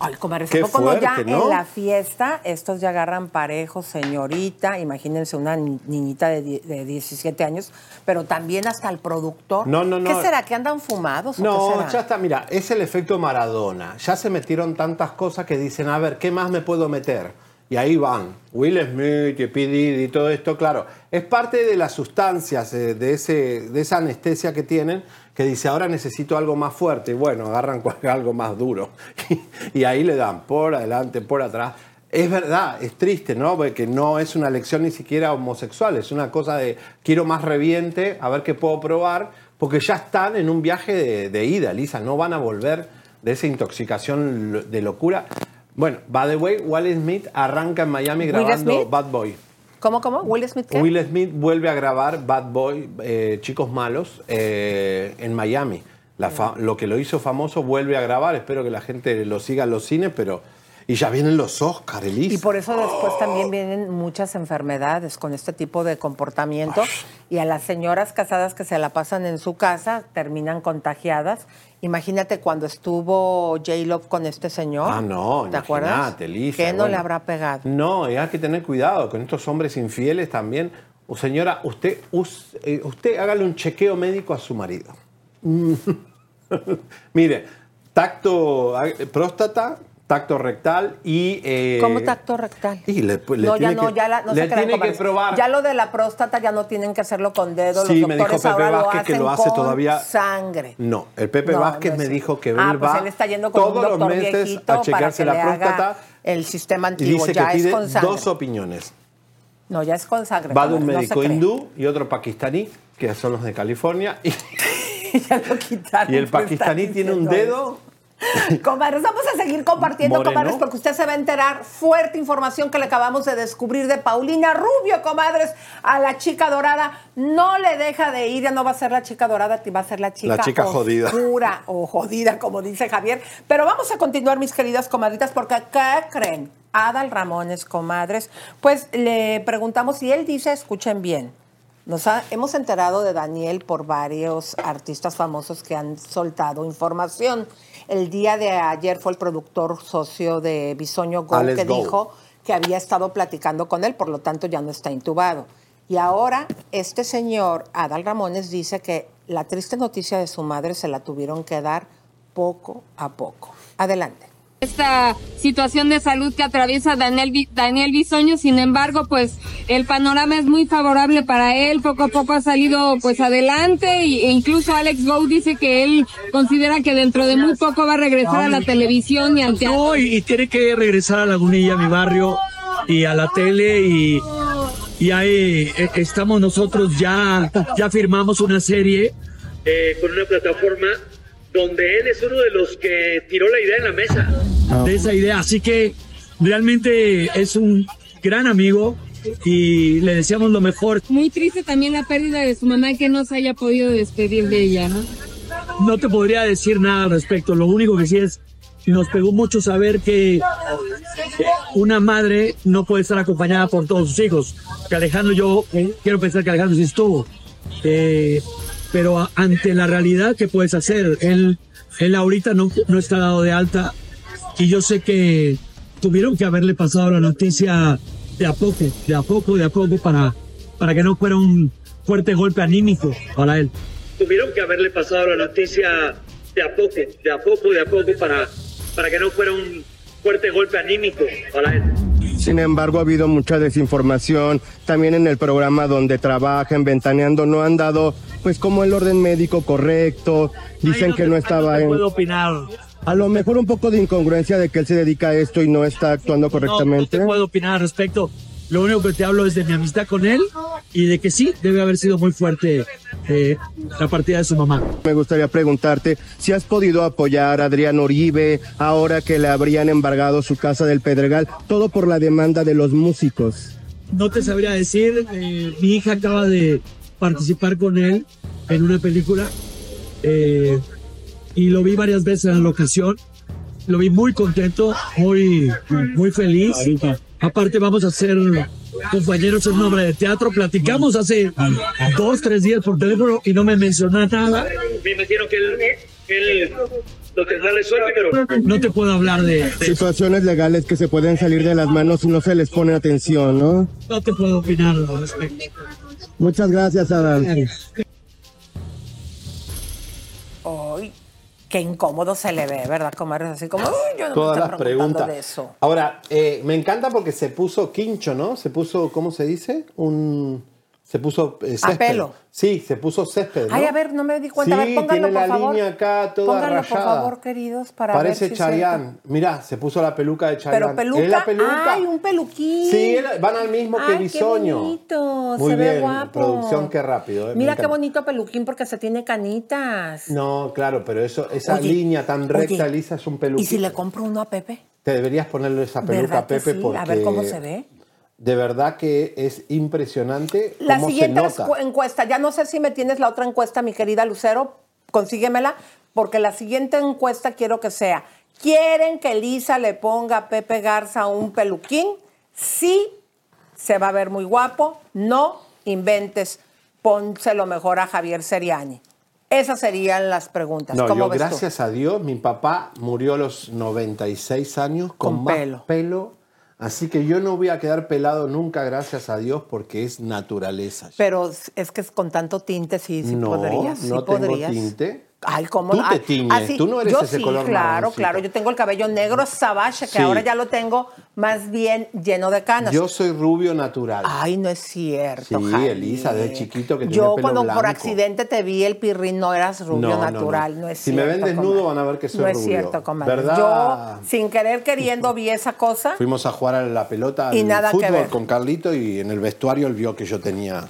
Ay, comadres, Qué ¿a poco no ya fuerte, ¿no? en la fiesta estos ya agarran parejos, señorita, imagínense una ni- niñita de, de 17 años, pero también hasta el productor. No, no, no. ¿Qué será? ¿Que andan fumados o qué No, será? ya está, mira, es el efecto Maradona. Ya se metieron tantas cosas que dicen, a ver, ¿qué más me puedo meter? Y ahí van. Will Smith y. Diddy y todo esto, claro. Es parte de las sustancias, eh, de, ese, de esa anestesia que tienen, que dice, ahora necesito algo más fuerte. Y bueno, agarran (laughs) algo más duro. (laughs) y ahí le dan por adelante, por atrás. Es verdad, es triste, ¿no? Porque no es una elección ni siquiera homosexual, es una cosa de quiero más reviente, a ver qué puedo probar, porque ya están en un viaje de, de ida, Lisa, no van a volver de esa intoxicación de locura. Bueno, by the way, Will Smith arranca en Miami ¿Will grabando? Bad Boy. ¿Cómo, cómo? ¿Will Smith qué? Will Smith vuelve a grabar Bad Boy, eh, Chicos Malos, eh, en Miami. Lo que lo hizo famoso vuelve a grabar. Espero que la gente lo siga en los cines, pero. Y ya vienen los Oscars, Elisa. Y por eso después también vienen muchas enfermedades con este tipo de comportamiento. Y a las señoras casadas que se la pasan en su casa terminan contagiadas. Imagínate cuando estuvo J-Love con este señor. Ah, no, ¿Te acuerdas? Lisa, ¿Qué no bueno. le habrá pegado? No, y hay que tener cuidado con estos hombres infieles también. O señora, usted, us- eh, usted hágale un chequeo médico a su marido. (laughs) Mire, tacto, eh, próstata, tacto rectal y... eh, ¿Cómo tacto rectal? Y le, le no, ya tiene no, que, ya la, no le se crean, tiene que comadres. probar. Ya lo de la próstata ya no tienen que hacerlo con dedos. Sí, Los me dijo doctores Pepe ahora lo Vázquez que hacen lo hace con todavía- sangre. No, el Pepe No, Vázquez no me dijo que él Ah, pues va él está yendo con un todos los doctor meses viejito a que la próstata el sistema y antiguo. dice ya que es pide con sangre. dos opiniones. No, ya es con sangre. Va de un médico hindú y otro pakistaní, que son los de California, y, (laughs) Quitaron, y el pues, pakistaní tiene un dedo (laughs) Comadres, vamos a seguir compartiendo, Moreno. comadres, porque usted se va a enterar fuerte información que le acabamos de descubrir de Paulina Rubio, comadres, a la chica dorada. No le deja de ir, ya no va a ser la chica dorada, va a ser la chica, La chica jodida. oscura o jodida, como dice Javier. Pero vamos a continuar, mis queridas comadritas, porque ¿qué creen? Adal Ramones, comadres, pues le preguntamos y él dice, escuchen bien, nos ha- hemos enterado de Daniel por varios artistas famosos que han soltado información. El día de ayer fue el productor socio de Bisoño Go Alex que Go. dijo que había estado platicando con él, por lo tanto ya no está intubado. Y ahora este señor, Adal Ramones, dice que la triste noticia de su madre se la tuvieron que dar poco a poco. Adelante. Esta situación de salud que atraviesa Daniel, Daniel Bisoño, sin embargo, pues el panorama es muy favorable para él, poco a poco ha salido pues adelante e incluso Alex Go dice que él considera que dentro de muy poco va a regresar a la televisión y al teatro. No, y, tiene que regresar a Lagunilla, mi barrio, y a la tele y, y ahí eh, estamos nosotros ya, ya firmamos una serie eh, con una plataforma donde él es uno de los que tiró la idea en la mesa de esa idea, así que realmente es un gran amigo y le deseamos lo mejor. Muy triste también la pérdida de su mamá que no se haya podido despedir de ella, ¿no? No te podría decir nada al respecto. Lo único que sí es, nos pegó mucho saber que una madre no puede estar acompañada por todos sus hijos. Que Alejandro, yo eh, quiero pensar que Alejandro sí estuvo. Eh, pero ante la realidad, ¿qué puedes hacer? Él, él ahorita no, no está dado de alta y yo sé que tuvieron que haberle pasado la noticia de a poco, de a poco, de a poco para, para que no fuera un fuerte golpe anímico para él tuvieron que haberle pasado la noticia de a poco, de a poco, de a poco para, para que no fuera un fuerte golpe anímico para él. Sin embargo, ha habido mucha desinformación. También en el programa donde trabajan, ventaneando, no han dado, pues, como el orden médico correcto. Dicen que no estaba No en. puedo opinar. A lo mejor un poco de incongruencia de que él se dedica a esto y no está actuando No, no correctamente. te puedo opinar al respecto. Lo único que te hablo es de mi amistad con él y de que sí, debe haber sido muy fuerte eh, la partida de su mamá. Me gustaría preguntarte si has podido apoyar a Adrián Uribe ahora que le habrían embargado su casa del Pedregal, todo por la demanda de los músicos. No te sabría decir, eh, mi hija acaba de participar con él en una película eh, y lo vi varias veces en la ocasión. Lo vi muy contento, muy, muy feliz. Aparte vamos a ser compañeros en obra de teatro. Platicamos hace dos, tres días por teléfono y no me mencionó nada. Me imagino que él, él lo tendrá pero no te puedo hablar de, de Situaciones legales que se pueden salir de las manos y no se les pone atención, ¿no? No te puedo opinar al respecto. Muchas gracias, Adán. Qué incómodo se le ve, ¿verdad, comadre? Así como, "Uy, yo no Todas me las estoy preguntando preguntas. de eso. Ahora, eh, me encanta porque se puso quincho, ¿no? Se puso, ¿cómo se dice? Un. Se puso eh, césped. pelo. Sí, se puso césped. ¿no? Ay, a ver, no me di cuenta. Sí, a ver, pónganlo, tiene por la favor. línea acá toda Pónganlo, por rayada. favor, queridos, para Parece ver si. Chayanne. Mirá, se puso la peluca de Chayanne. Pero peluca. ¿Es la peluca? Ay, un peluquín. Sí, van al mismo que Ay, Bisoño. Qué bonito. Muy se bien, ve guapo. producción, qué rápido. eh, Mira qué bonito peluquín porque se tiene canitas. No, claro, pero eso, esa Oye, línea tan recta, oye, lisa, es un peluquín. ¿Y si le compro uno a Pepe? Te deberías ponerle esa peluca ¿Verdad a que Pepe sí? porque A ver cómo se ve. De verdad que es impresionante La cómo siguiente se nota. escu- encuesta, ya no sé si me tienes la otra encuesta, mi querida Lucero, consíguemela, porque la siguiente encuesta quiero que sea, ¿quieren que Elisa le ponga a Pepe Garza un peluquín? Sí, se va a ver muy guapo, no inventes, pónselo mejor a Javier Seriani. Esas serían las preguntas. No, ¿Cómo yo ves tú? gracias a Dios, mi papá murió a los 96 años con, Con más pelo. pelo. Así que yo no voy a quedar pelado nunca, gracias a Dios, porque es naturaleza. Pero es que con tanto tinte sí, sí no, podrías. sí no tengo podrías. tinte. Ay, ¿cómo? Tú te Ay, tiñes, así- tú no eres yo ese sí, color claro, claro. Yo tengo el cabello negro sabache, que Sí. ahora ya lo tengo más bien lleno de canas. Yo soy rubio natural. Ay, no es cierto, sí, Javier. Elisa, de chiquito que Yo pelo cuando blanco. por accidente te vi el pirrín, no eras rubio No, no, no. natural, no, es Si cierto. me ven desnudo comadre. van a ver que soy No es rubio. cierto, comadre. ¿Verdad? Yo, sin querer queriendo, vi esa cosa. Fuimos a jugar a la pelota Y al nada que fútbol ver. con Carlito y en el vestuario él vio que yo tenía.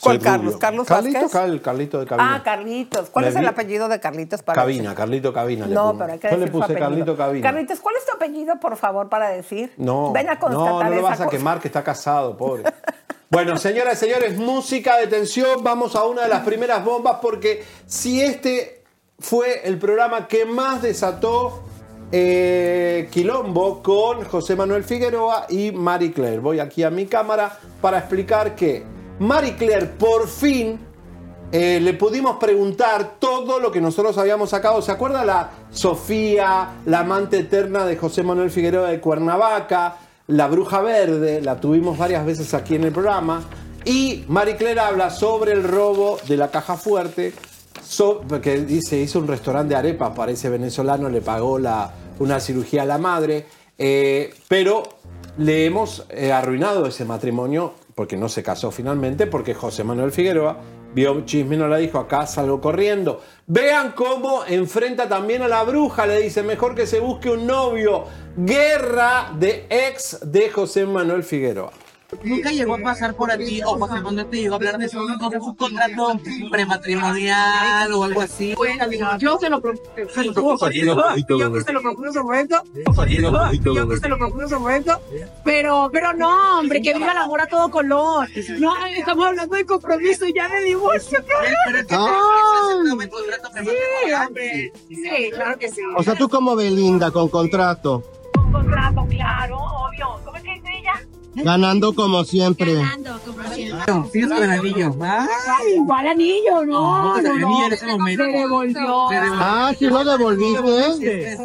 ¿Cuál Carlos? ¿Carlos Carlito, Vázquez? Cal- Carlito de Cabina. Ah, Carlitos. ¿Cuál Me es el vi- apellido de Carlitos para Cabina, Carlito Cabina. le No, pongo. pero hay que Yo decir le su puse apellido. Carlito Cabina. Carlitos, ¿cuál es tu apellido, por favor, para decir? No, Ven a no, constatar no lo esa vas a cosa. quemar que está casado, pobre. (laughs) Bueno, señoras y señores, música de tensión. Vamos a una de las primeras bombas porque si este fue el programa que más desató eh, quilombo con José Manuel Figueroa y Marie Claire. Voy aquí a mi cámara para explicar que Marie Claire por fin eh, le pudimos preguntar todo lo que nosotros habíamos sacado. ¿Se acuerda la Sofía, la amante eterna de José Manuel Figueroa de Cuernavaca, la bruja verde? La tuvimos varias veces aquí en el programa. Y Marie Claire habla sobre el robo de la caja fuerte, so- que dice, hizo un restaurante de arepas para ese venezolano, le pagó una cirugía a la madre, eh, pero le hemos eh, arruinado ese matrimonio porque no se casó finalmente, porque José Manuel Figueroa vio chisme no la dijo, acá salgo corriendo. Vean cómo enfrenta también a la bruja, le dice, mejor que se busque un novio. Guerra de ex de José Manuel Figueroa. Nunca llegó a pasar por aquí, o José Manuel te llegó a hablar de eso, ¿no? de un contrato prematrimonial o algo así. Yo se lo propongo. Yo que se lo propongo en su momento. Yo que se lo propongo en su momento. Pero, pero no, hombre, que viva el amor a todo color. No, estamos hablando de compromiso y ya de divorcio, cabrón. Sí, hombre. Sí, claro que sí. O sea, tú como Belinda, con contrato, Un contrato, claro, obvio. ¿Cómo es que dice ella? ganando como siempre. Con el anillo. Ay, igual anillo, no, No, no, no. Se devolvió. Ah, sí lo devolviste.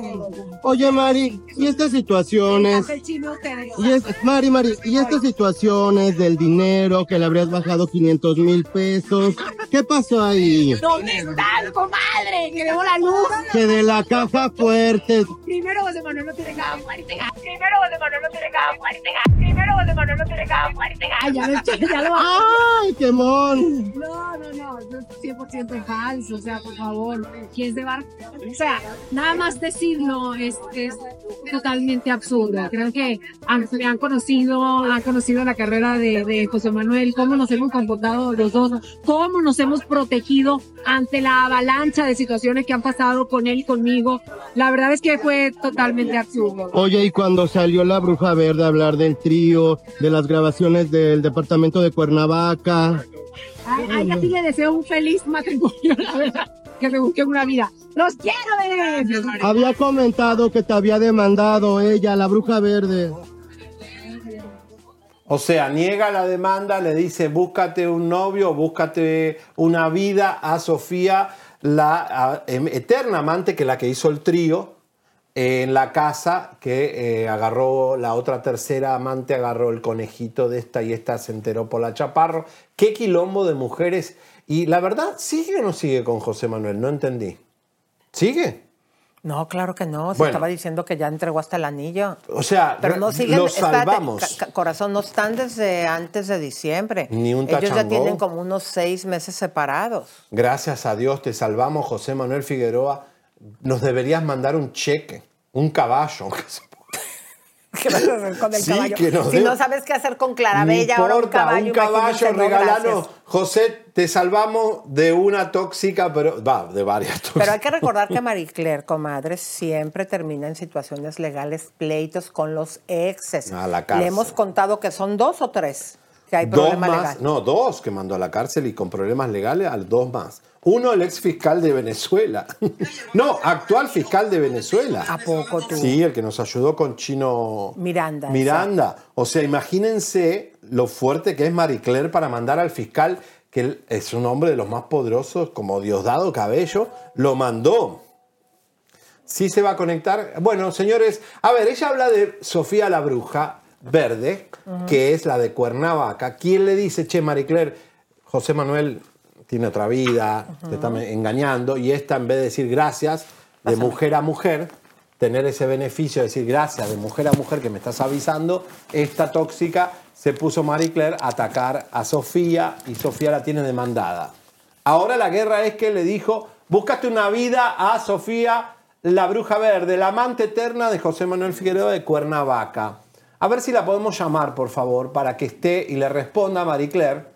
Oye, Mari, ¿y estas situaciones? El chino te Y es, Mari, Mari, ¿y estas situaciones del dinero que le habrías bajado 500 mil pesos? ¿Qué pasó ahí? ¿Dónde estás, comadre? Que debo la luz. Que de la caja fuerte. Primero José Manuel no tiene caja fuerte. Primero José Manuel no tiene caja fuerte. Primero José Manuel no tiene caja fuerte. Ay, ya lo (laughs) ya lo ¡Ay, qué mon! No, no, no, eso es 100% falso, o sea, por favor, ¿quién se va? O sea, nada más decirlo es, es totalmente absurdo. Creo que han, me han conocido, han conocido la carrera de, de José Manuel, cómo nos hemos comportado los dos, cómo nos hemos protegido ante la avalancha de situaciones que han pasado con él y conmigo. La verdad es que fue totalmente absurdo. Oye, y cuando salió la bruja verde a hablar del trío, de las grabaciones del departamento de Cuernavaca. Ay, ay, a ti le deseo un feliz matrimonio, la verdad. Que me busquen una vida. ¡Los quiero, bebés! Había comentado que te había demandado ella, la bruja verde. O sea, niega la demanda, le dice búscate un novio, búscate una vida a Sofía, la a- em- eterna amante que la que hizo el trío en la casa, que eh, agarró la otra tercera amante, agarró el conejito de esta y esta se enteró por la chaparro. Qué quilombo de mujeres. Y la verdad, ¿sigue o no sigue con José Manuel? No entendí. ¿Sigue? No, claro que no. Se Bueno. estaba diciendo que ya entregó hasta el anillo. O sea, Pero no siguen. lo espérate, salvamos. corazón, no están desde antes de diciembre. Ni un Ellos ya tachangó. tienen como unos seis meses separados. Gracias a Dios te salvamos, José Manuel Figueroa. Nos deberías mandar un cheque, un caballo. ¿Qué (laughs) vas a hacer con el Sí, caballo? que si no sabes qué hacer con Clarabella, ahora un caballo. un caballo, gracias. José, te salvamos de una tóxica, pero va, de varias tóxicas. Pero hay que recordar que Marie Claire, comadre, siempre termina en situaciones legales, pleitos con los exes. A la cárcel. Le hemos contado que son dos o tres que hay dos problema más, legal. no, dos que mandó a la cárcel y con problemas legales, al dos más. Uno, el ex fiscal de Venezuela. (laughs) no, actual fiscal de Venezuela. ¿A poco tú? Sí, el que nos ayudó con Chino Miranda. Miranda. O sea, imagínense lo fuerte que es Marie Claire para mandar al fiscal, que él es un hombre de los más poderosos, como Diosdado Cabello, lo mandó. Sí se va a conectar. Bueno, señores, a ver, ella habla de Sofía la Bruja Verde, que es la de Cuernavaca. ¿Quién le dice, che, Marie Claire, José Manuel tiene otra vida, te está engañando, y esta en vez de decir gracias, de mujer a mujer, tener ese beneficio de decir gracias de mujer a mujer que me estás avisando, esta tóxica se puso Marie Claire a atacar a Sofía y Sofía la tiene demandada. Ahora la guerra es que le dijo, búscate una vida a Sofía la bruja verde, la amante eterna de José Manuel Figueroa de Cuernavaca. A ver si la podemos llamar, por favor, para que esté y le responda a Marie Claire,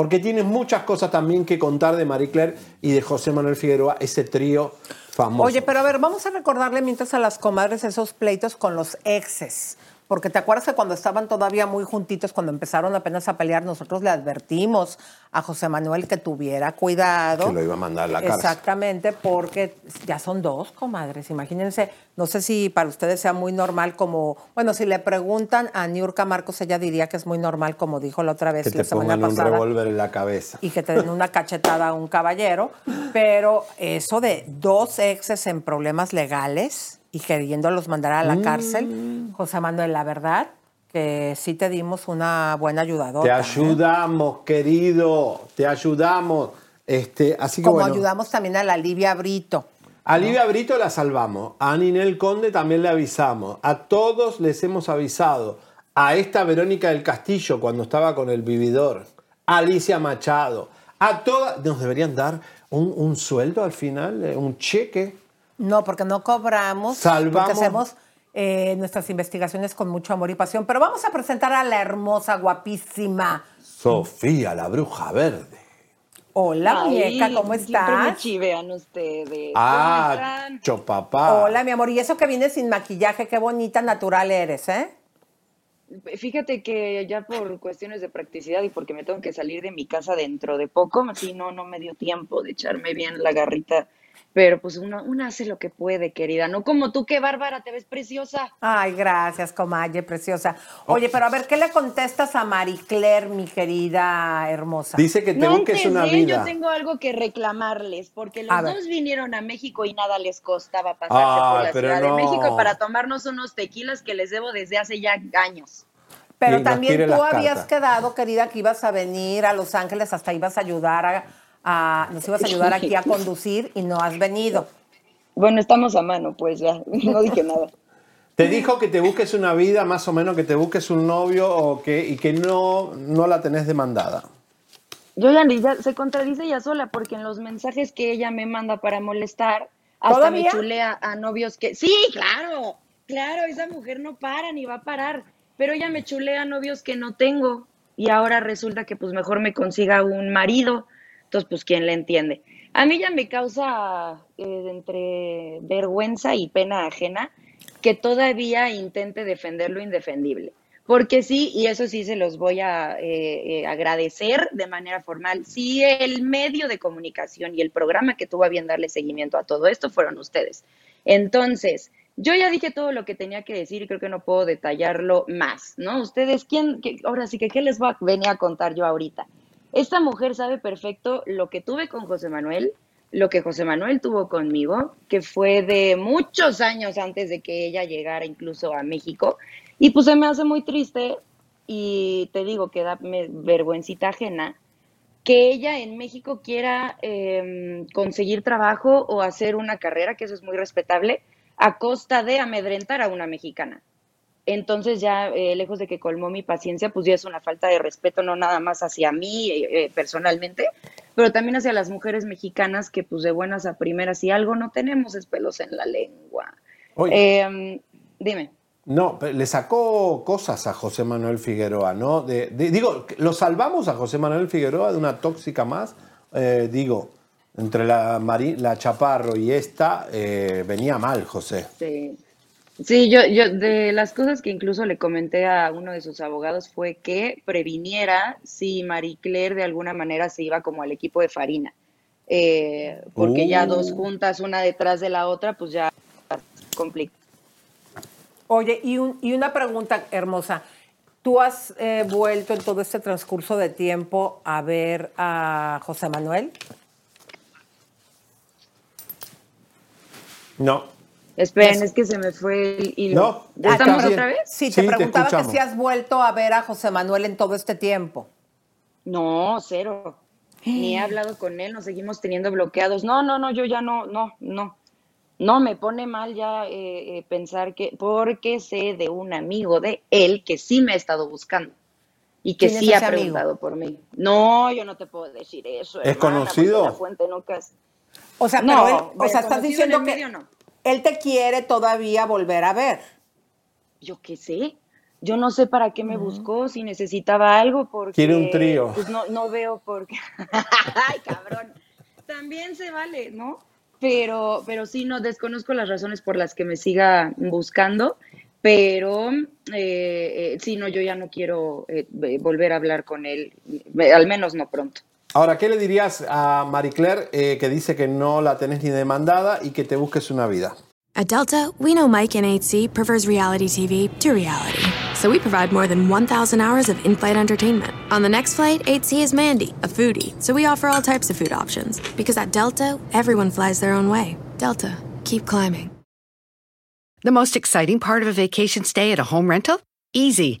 porque tienes muchas cosas también que contar de Marie Claire y de José Manuel Figueroa, ese trío famoso. Oye, pero a ver, vamos a recordarle mientras a las comadres esos pleitos con los exes. Porque te acuerdas que cuando estaban todavía muy juntitos, cuando empezaron apenas a pelear, nosotros le advertimos a José Manuel que tuviera cuidado. que lo iba a mandar a la cárcel. Exactamente, porque ya son dos comadres. Imagínense, no sé si para ustedes sea muy normal como, bueno, si le preguntan a Niurka Marcos, ella diría que es muy normal, como dijo la otra vez que la te semana pongan un revólver en la cabeza. y que te den una cachetada a un caballero, (laughs) pero eso de dos exes en problemas legales y queriéndolos mandar a la Mm. cárcel, José Manuel, la verdad que sí te dimos una buena ayudadora. Te ayudamos, querido, te ayudamos. Este, así que Como bueno. ayudamos también a la Livia Brito. A Livia Brito la salvamos, a Ninel Conde también le avisamos, a todos les hemos avisado, a esta Verónica del Castillo cuando estaba con el vividor, a Alicia Machado, a todas, nos deberían dar un, un sueldo al final, eh, un cheque. No, porque no cobramos, Salvamos. porque hacemos eh, nuestras investigaciones con mucho amor y pasión. Pero vamos a presentar a la hermosa, guapísima. Sofía, la bruja verde. Hola, Ay, muñeca, ¿cómo Siempre me estás? chivean ustedes. ¿Cómo Ah, están? chopapá. Hola, mi amor. Y eso que viene sin maquillaje, qué bonita, natural eres, ¿eh? Fíjate que ya por cuestiones de practicidad y porque me tengo que salir de mi casa dentro de poco, así no, no me dio tiempo de echarme bien la garrita. Pero pues uno, uno hace lo que puede, querida. No como tú, que bárbara, te ves preciosa. Ay, gracias, comadre, preciosa. Oye, pero a ver, ¿qué le contestas a Marie Claire, mi querida hermosa? Dice que te No busques una vida. Yo tengo algo que reclamarles, porque A los ver. dos vinieron a México y nada les costaba pasarse por la Ciudad no. de México para tomarnos unos tequilas que les debo desde hace ya años. Pero también tú habías cartas. quedado, querida, que ibas a venir a Los Ángeles, hasta ibas a ayudar a, a- nos ibas a ayudar aquí a conducir y no has venido. Bueno, estamos a mano, pues ya, (laughs) no dije nada. Te dijo que te busques una vida, más o menos, que te busques un novio o que, y que no, no la tenés demandada. Yo ya, ya se contradice ella sola porque en los mensajes que ella me manda para molestar, hasta ¿Todavía? me chulea a novios que... Sí, claro, claro, esa mujer no para ni va a parar, pero ella me chulea a novios que no tengo y ahora resulta que pues mejor me consiga un marido, pues quién le entiende. A mí ya me causa eh, entre vergüenza y pena ajena que todavía intente defender lo indefendible. Porque sí, y eso sí se los voy a eh, eh, agradecer de manera formal, sí el medio de comunicación y el programa que tuvo a bien darle seguimiento a todo esto fueron ustedes. Entonces, yo ya dije todo lo que tenía que decir y creo que no puedo detallarlo más, ¿no? Ustedes, ¿quién? ahora sí que, ¿qué les voy a venir a contar yo ahorita? Esta mujer sabe perfecto lo que tuve con José Manuel, lo que José Manuel tuvo conmigo, que fue de muchos años antes de que ella llegara incluso a México. Y pues se me hace muy triste y te digo que da vergüencita ajena que ella en México quiera eh, conseguir trabajo o hacer una carrera, que eso es muy respetable, a costa de amedrentar a una mexicana. Entonces ya, eh, lejos de que colmó mi paciencia, pues ya es una falta de respeto, no nada más hacia mí eh, eh, personalmente, pero también hacia las mujeres mexicanas que pues de buenas a primeras, si algo no tenemos es pelos en la lengua. Oye. Em, dime. No, pero le sacó cosas a José Manuel Figueroa, ¿no? De- de- digo, lo salvamos a José Manuel Figueroa de una tóxica más. Eh, digo, entre la, Mari- la Chaparro y esta, eh, venía mal José. Sí. Sí, yo, yo, de las cosas que incluso le comenté a uno de sus abogados fue que previniera si Marie Claire de alguna manera se iba como al equipo de Farina. Eh, porque ya dos Uh. juntas, una detrás de la otra, pues ya complica. Oye, y, un- y una pregunta hermosa. ¿Tú has eh, vuelto en todo este transcurso de tiempo a ver a José Manuel? No. Esperen, es que se me fue el hilo. No, ¿Ya está estamos otra vez? Sí, Sí, te te preguntaba que si has vuelto a ver a José Manuel en todo este tiempo. No, cero. Ni he (gasps) hablado con él, nos seguimos teniendo bloqueados. No, no, no, yo ya no, no, no. No, me pone mal ya eh, eh, pensar que, porque sé de un amigo de él que sí me ha estado buscando y que ¿Quién es sí ha amigo? preguntado por mí. No, yo no te puedo decir eso. ¿Es hermana, conocido? La fuente nunca es- O sea, No, pero él, o sea, estás diciendo que medio, no. Él te quiere todavía volver a ver. Yo qué sé. Yo no sé para qué me buscó, si necesitaba algo, porque... Quiere un trío. Pues no, no veo por qué. (laughs) Ay, cabrón. También se vale, ¿no? Pero, pero sí, no, desconozco las razones por las que me siga buscando, pero eh, eh, sí, no, yo ya no quiero eh, volver a hablar con él, al menos no pronto. Ahora, ¿qué le dirías a Marie Claire eh, que dice que no la tenés ni demandada y que te busques una vida? At Delta, we know Mike in 8C prefers reality TV to reality. So we provide more than 1,000 hours of in flight entertainment. On the next flight, 8C is Mandy, a foodie. So we offer all types of food options. Because at Delta, everyone flies their own way. Delta, keep climbing. The most exciting part of a vacation stay at a home rental? Easy.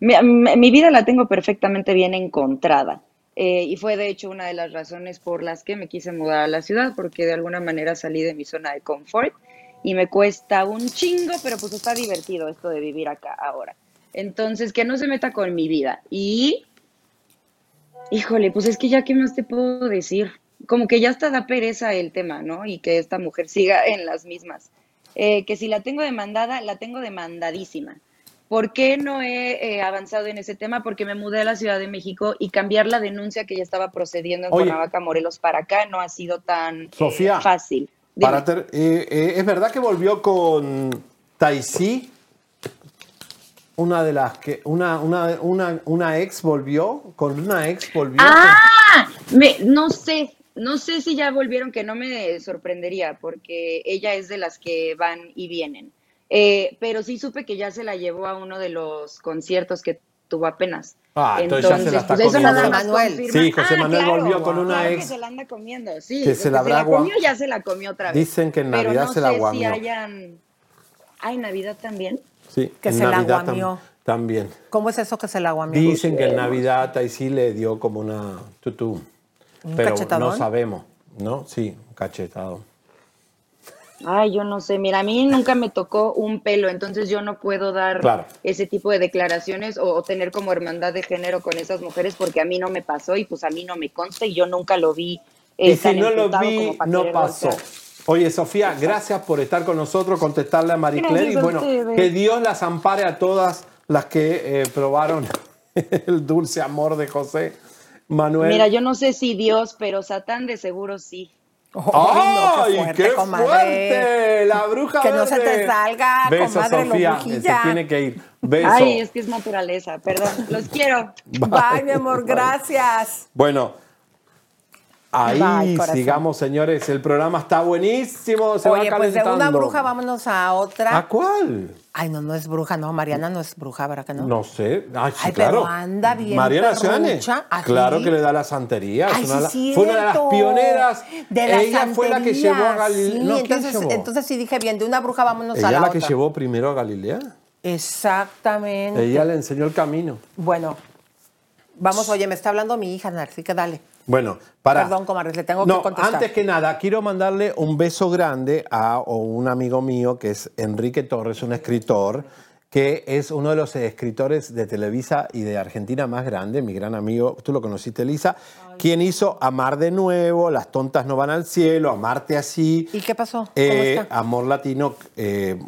Mi, vida la tengo perfectamente bien encontrada. eh, y fue de hecho una de las razones por las que me quise mudar a la ciudad, porque de alguna manera salí de mi zona de confort y me cuesta un chingo, pero pues está divertido esto de vivir acá ahora. Entonces, que no se meta con mi vida. Y, híjole, pues es que ya, ¿qué más te puedo decir? Como que ya hasta da pereza el tema, ¿no? Y que esta mujer siga en las mismas. Eh, que si la tengo demandada, la tengo demandadísima. ¿Por qué no he eh, avanzado en ese tema? Porque me mudé a la Ciudad de México y cambiar la denuncia que ya estaba procediendo en Oye. Cuernavaca, Morelos para acá no ha sido tan eh, fácil. Para ter- eh, eh, ¿Es verdad que volvió con Taisí? Una de las que. Una, una, una, una ex volvió. Con una ex volvió. ¡Ah! Me, no sé, no sé si ya volvieron, que no me sorprendería, porque ella es de las que van y vienen. Eh, pero sí supe que ya se la llevó a uno de los conciertos que tuvo apenas. Ah, entonces ya se la está pues eso nada más Manuel. Sí, José Ah, Manuel claro, volvió con una claro ex. que se la anda comiendo, sí. Que lo se la se la habrá guam- comió, ya se la comió otra vez. Dicen que en Pero Navidad no se la sé si guamió. hayan... Ay, Navidad también. Sí, Que en se la tam- guamió. también. ¿Cómo es eso que se la guamió? Dicen que en Navidad Taisí le dio como una tutú. ¿Un Pero cachetadón? no sabemos, ¿no? Sí, un cachetado. Ay, yo no sé, mira, a mí nunca me tocó un pelo, entonces yo no puedo dar Claro. ese tipo de declaraciones o, o tener como hermandad de género con esas mujeres porque a mí no me pasó y pues a mí no me consta y yo nunca lo vi. eh, Y si tan no lo vi, no pasó. Oye, Sofía, gracias por estar con nosotros, contestarle a Marie Claire. Y bueno, ustedes. que Dios las ampare a todas las que eh, probaron (laughs) el dulce amor de José Manuel. Mira, yo no sé si Dios, pero Satán de seguro sí. ¡Ay, fuerte, qué comadre. fuerte! La bruja Que no se te salga, Besos, comadre, lo Sofía, brujilla. se tiene que ir. Beso. Ay, es que es naturaleza, perdón. Los quiero. Bye, mi amor, gracias. Bueno, Ahí Bye, sigamos, señores. El programa está buenísimo. Se Oye, va pues de una bruja vámonos a otra. ¿A cuál? Ay, no, no es bruja, no. Mariana no es bruja, ¿verdad que no? No sé. Ay, sí, Ay, claro. pero anda bien Mariana así. Claro que le da la santería. Ay, una sí, la- fue una de las pioneras. De la Ella fue la que llevó a Galilea. sí, No, ¿quién entonces, llevó? entonces sí dije bien, de una bruja vámonos a Ella la, la que otra. llevó primero a Galilea. Exactamente. Ella le enseñó el camino. Bueno, vamos, oye, me está hablando mi hija, así que dale. Bueno, para. Perdón, comadres, le tengo No, que contestar. antes que nada, quiero mandarle un beso grande a un amigo mío que es Enrique Torres, un escritor que es uno de los escritores de Televisa y de Argentina más grande, mi gran amigo, tú lo conociste, Elisa, quien hizo Amar de nuevo, Las tontas no van al cielo, Amarte así, ¿Y qué pasó? ¿Cómo eh, está? Amor latino, eh,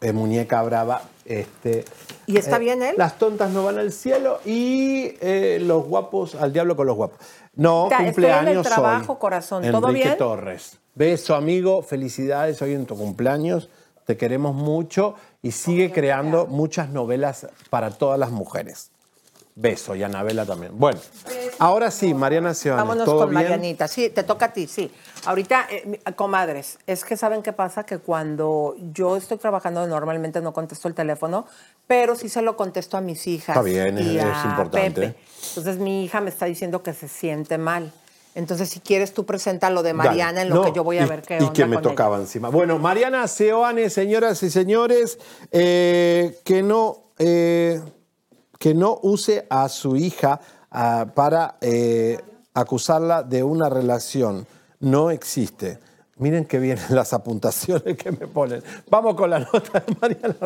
eh, Muñeca Brava, este... ¿Y está eh, bien él? Las tontas no van al cielo y eh, los guapos, al diablo con los guapos. No, Ta- estoy en el cumpleaños trabajo, hoy. corazón. ¿Todo Enrique bien? Torres. Beso, amigo. Felicidades hoy en tu cumpleaños. Te queremos mucho y sigue creando muchas novelas para todas las mujeres. Beso y Anabela también. Bueno, ahora sí, Mariana Seoane, Vámonos ¿todo con bien? Marianita. Sí, te toca a ti, sí. Ahorita, eh, comadres, es que saben qué pasa, que cuando yo estoy trabajando normalmente no contesto el teléfono, pero sí se lo contesto a mis hijas. Está bien, y es a importante. Pepe. Entonces mi hija me está diciendo que se siente mal. Entonces, si quieres, tú presenta lo de Dale. Mariana en lo No, que yo voy a y- ver qué Y onda que me con ella. tocaba encima. Bueno, Mariana Seoane, señoras y señores, eh, que no... eh, que no use a su hija ah, para eh, acusarla de una relación. No existe. Miren que vienen (laughs) las apuntaciones que me ponen. Vamos con la nota de Mariana.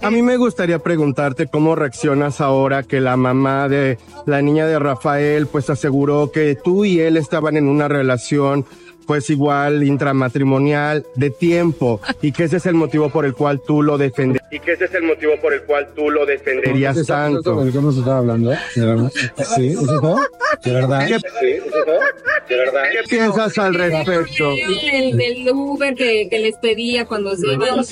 A mí me gustaría preguntarte cómo reaccionas ahora que la mamá de la niña de Rafael pues aseguró que tú y él estaban en una relación pues igual intramatrimonial de tiempo y que ese es el motivo por el cual tú lo defenderías. Y que ese es el motivo por el cual tú lo defenderías tanto. ¿De qué nos estaba hablando? ¿De verdad? Sí, ¿es eso? ¿De verdad? ¿De verdad? ¿Qué piensas al respecto? El del Uber que, que les pedía cuando se iban.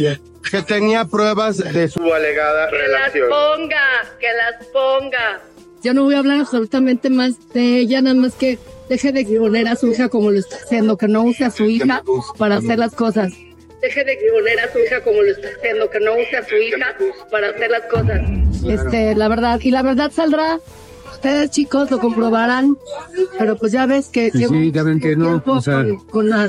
Que tenía pruebas de su alegada relación. ponga, que las ponga. Yo no voy a hablar absolutamente más de ella, nada más que deje de poner a su hija como lo está haciendo, que no use a su hija para hacer las cosas. Deje de poner a su hija como lo está haciendo, que no use a su hija para hacer las cosas. Este, la verdad, y la verdad saldrá. Ustedes chicos lo comprobarán, pero pues ya ves que Sí, sí, ya ven que no, o sea- con, con la-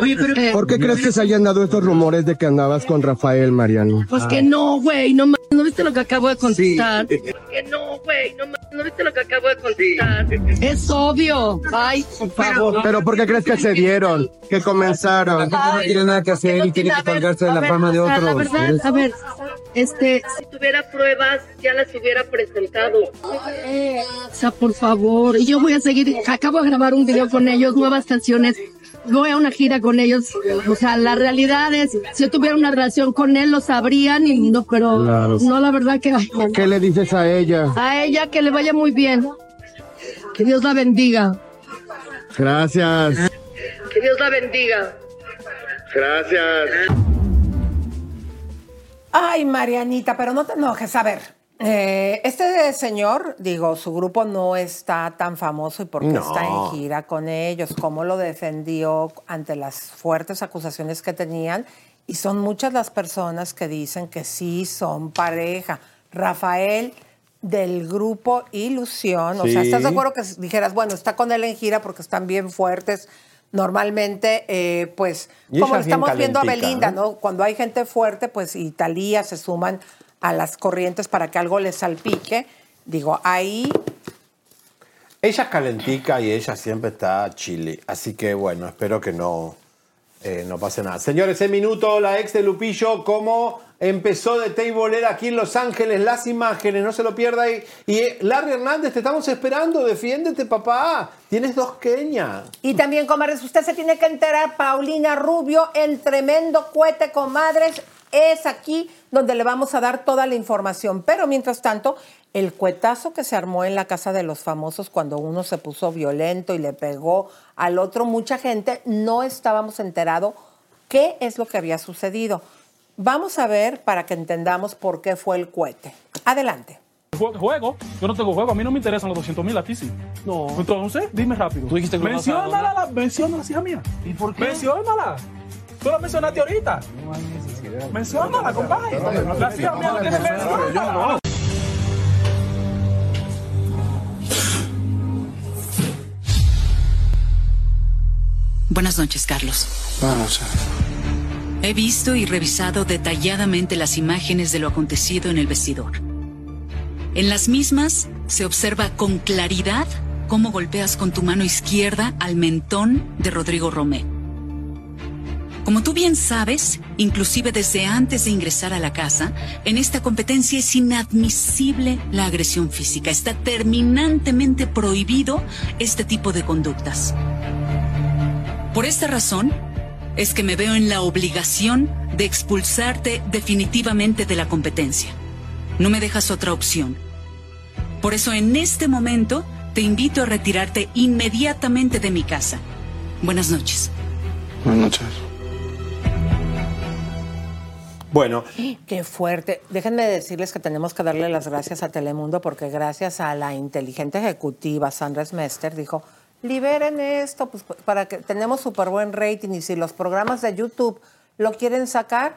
Oye, pero Eh, ¿por qué crees que se hayan dado estos rumores de que andabas con Rafael, Mariano? Pues que no, güey, no ¿no viste lo que acabo de contestar? Que no, güey, no ¿no viste lo que acabo de contestar? Es obvio. Ay, por favor. Pero ¿por qué crees que se dieron? Que comenzaron. No tiene nada que hacer y tiene que colgarse de la fama de otros. La verdad, a ver, este, si tuviera pruebas, ya las hubiera presentado. O sea, por favor, y yo voy a seguir, acabo de grabar un video con ellos, nuevas canciones, voy a una gira con ellos. O sea, la realidad es, si yo tuviera una relación con él, lo sabrían y no, pero Claro. no, la verdad que... ¿Qué le dices a ella? A ella que le vaya muy bien. Que Dios la bendiga. Gracias. Que Dios la bendiga. Gracias. Ay, Marianita, pero no te enojes. A ver, eh, este señor, digo, su grupo no está tan famoso y porque No. está en gira con ellos, cómo lo defendió ante las fuertes acusaciones que tenían. Y son muchas las personas que dicen que sí son pareja. Rafael del grupo Ilusión, o sea. ¿estás de acuerdo que dijeras, bueno, está con él en gira porque están bien fuertes? Normalmente, eh, pues, Y como estamos viendo a Belinda, ¿no? Cuando hay gente fuerte, pues Italia se suman a las corrientes para que algo les salpique. Digo, ahí Ella es calentica y ella siempre está chile. Así que bueno, espero que no, eh, no pase nada. Señores, en minuto, la ex de Lupillo, cómo empezó de Teibolera aquí en Los Ángeles, las imágenes, no se lo pierda. Y, y eh, Larry Hernández, te estamos esperando, defiéndete, papá. Tienes dos Kenia. Y también, comadres, usted se tiene que enterar, Paulina Rubio, el tremendo cohete, comadres, es aquí donde le vamos a dar toda la información. Pero mientras tanto, el cuetazo que se armó en la casa de los famosos cuando uno se puso violento y le pegó al otro, mucha gente no estábamos enterado qué es lo que había sucedido. Vamos a ver para que entendamos por qué fue el cohete. Adelante. Jue- Juego, yo no tengo juego, a mí no me interesan los 200 mil, a ti sí. No. Entonces, dime rápido. Tú dijiste que Menciónala, la, menciónala, hija mía. ¿Y por qué? Menciónala. Tú la mencionaste ahorita. No hay necesidad. Menciónala, compadre. La hija mía no tiene menciónala. Buenas noches, Carlos. Vamos He visto y revisado detalladamente las imágenes de lo acontecido en el vestidor. En las mismas se observa con claridad cómo golpeas con tu mano izquierda al mentón de Rodrigo Romé. Como tú bien sabes, inclusive desde antes de ingresar a la casa, en esta competencia es inadmisible la agresión física. Está terminantemente prohibido este tipo de conductas. Por esta razón, es que me veo en la obligación de expulsarte definitivamente de la competencia. No me dejas otra opción. Por eso en este momento te invito a retirarte inmediatamente de mi casa. Buenas noches. Buenas noches. Bueno, Qué fuerte. Déjenme decirles que tenemos que darle las gracias a Telemundo porque gracias a la inteligente ejecutiva Sandra Smester dijo, liberen esto, pues para que tenemos súper buen rating y si los programas de YouTube lo quieren sacar,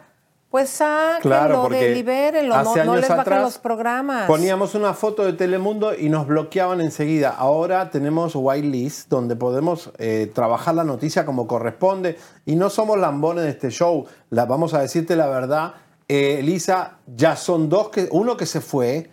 pues sáquenlo, Claro, porque de, libérenlo, no, no años les bajen atrás los programas. Poníamos una foto de Telemundo y nos bloqueaban enseguida. Ahora tenemos whitelist donde podemos eh, trabajar la noticia como corresponde y no somos lambones de este show. La, vamos a decirte la verdad, eh, Elisa, ya son dos, que, uno que se fue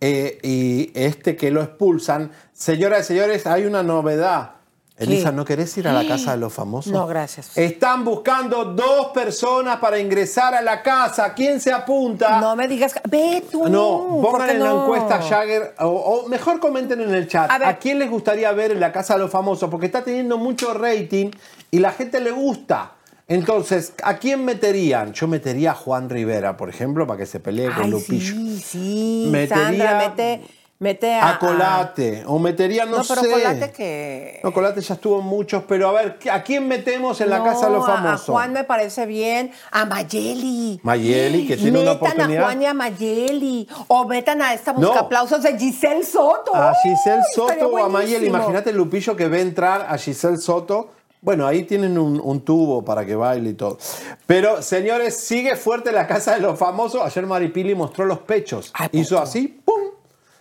eh, y este que lo expulsan. Señoras y señores, hay una novedad. Elisa, ¿no querés ir a la casa de los (gasps) famosos? No, gracias. Están buscando dos personas para ingresar a la casa. ¿Quién se apunta? No me digas, ve tú. No, ¿por pongan en la no? encuesta Jagger, o, o mejor comenten en el chat. A quién les gustaría ver en la Casa de los Famosos? Porque está teniendo mucho rating y la gente le gusta. Entonces, ¿a quién meterían? Yo metería a Juan Rivera, por ejemplo, para que se pelee con Lupillo. sí, sí, Metería Sandra, mete, mete a... A Colate, o metería, no, No, pero sé. Colate que... No, Colate ya estuvo muchos, pero a ver, ¿a quién metemos en la Casa de los Famosos? A Juan me parece bien. A Mayeli. Mayeli, que tiene una metan oportunidad. a Juan y a Mayeli. O metan a esta busca No. aplausos de Giselle Soto. A Giselle ¡Ay, estaría Soto o a Mayeli. Imagínate el Lupillo que ve entrar a Giselle Soto. Bueno, ahí tienen un, un tubo para que baile y todo. Pero, señores, sigue fuerte la casa de los famosos. Ayer Maripili mostró los pechos. Hizo así, ¡pum!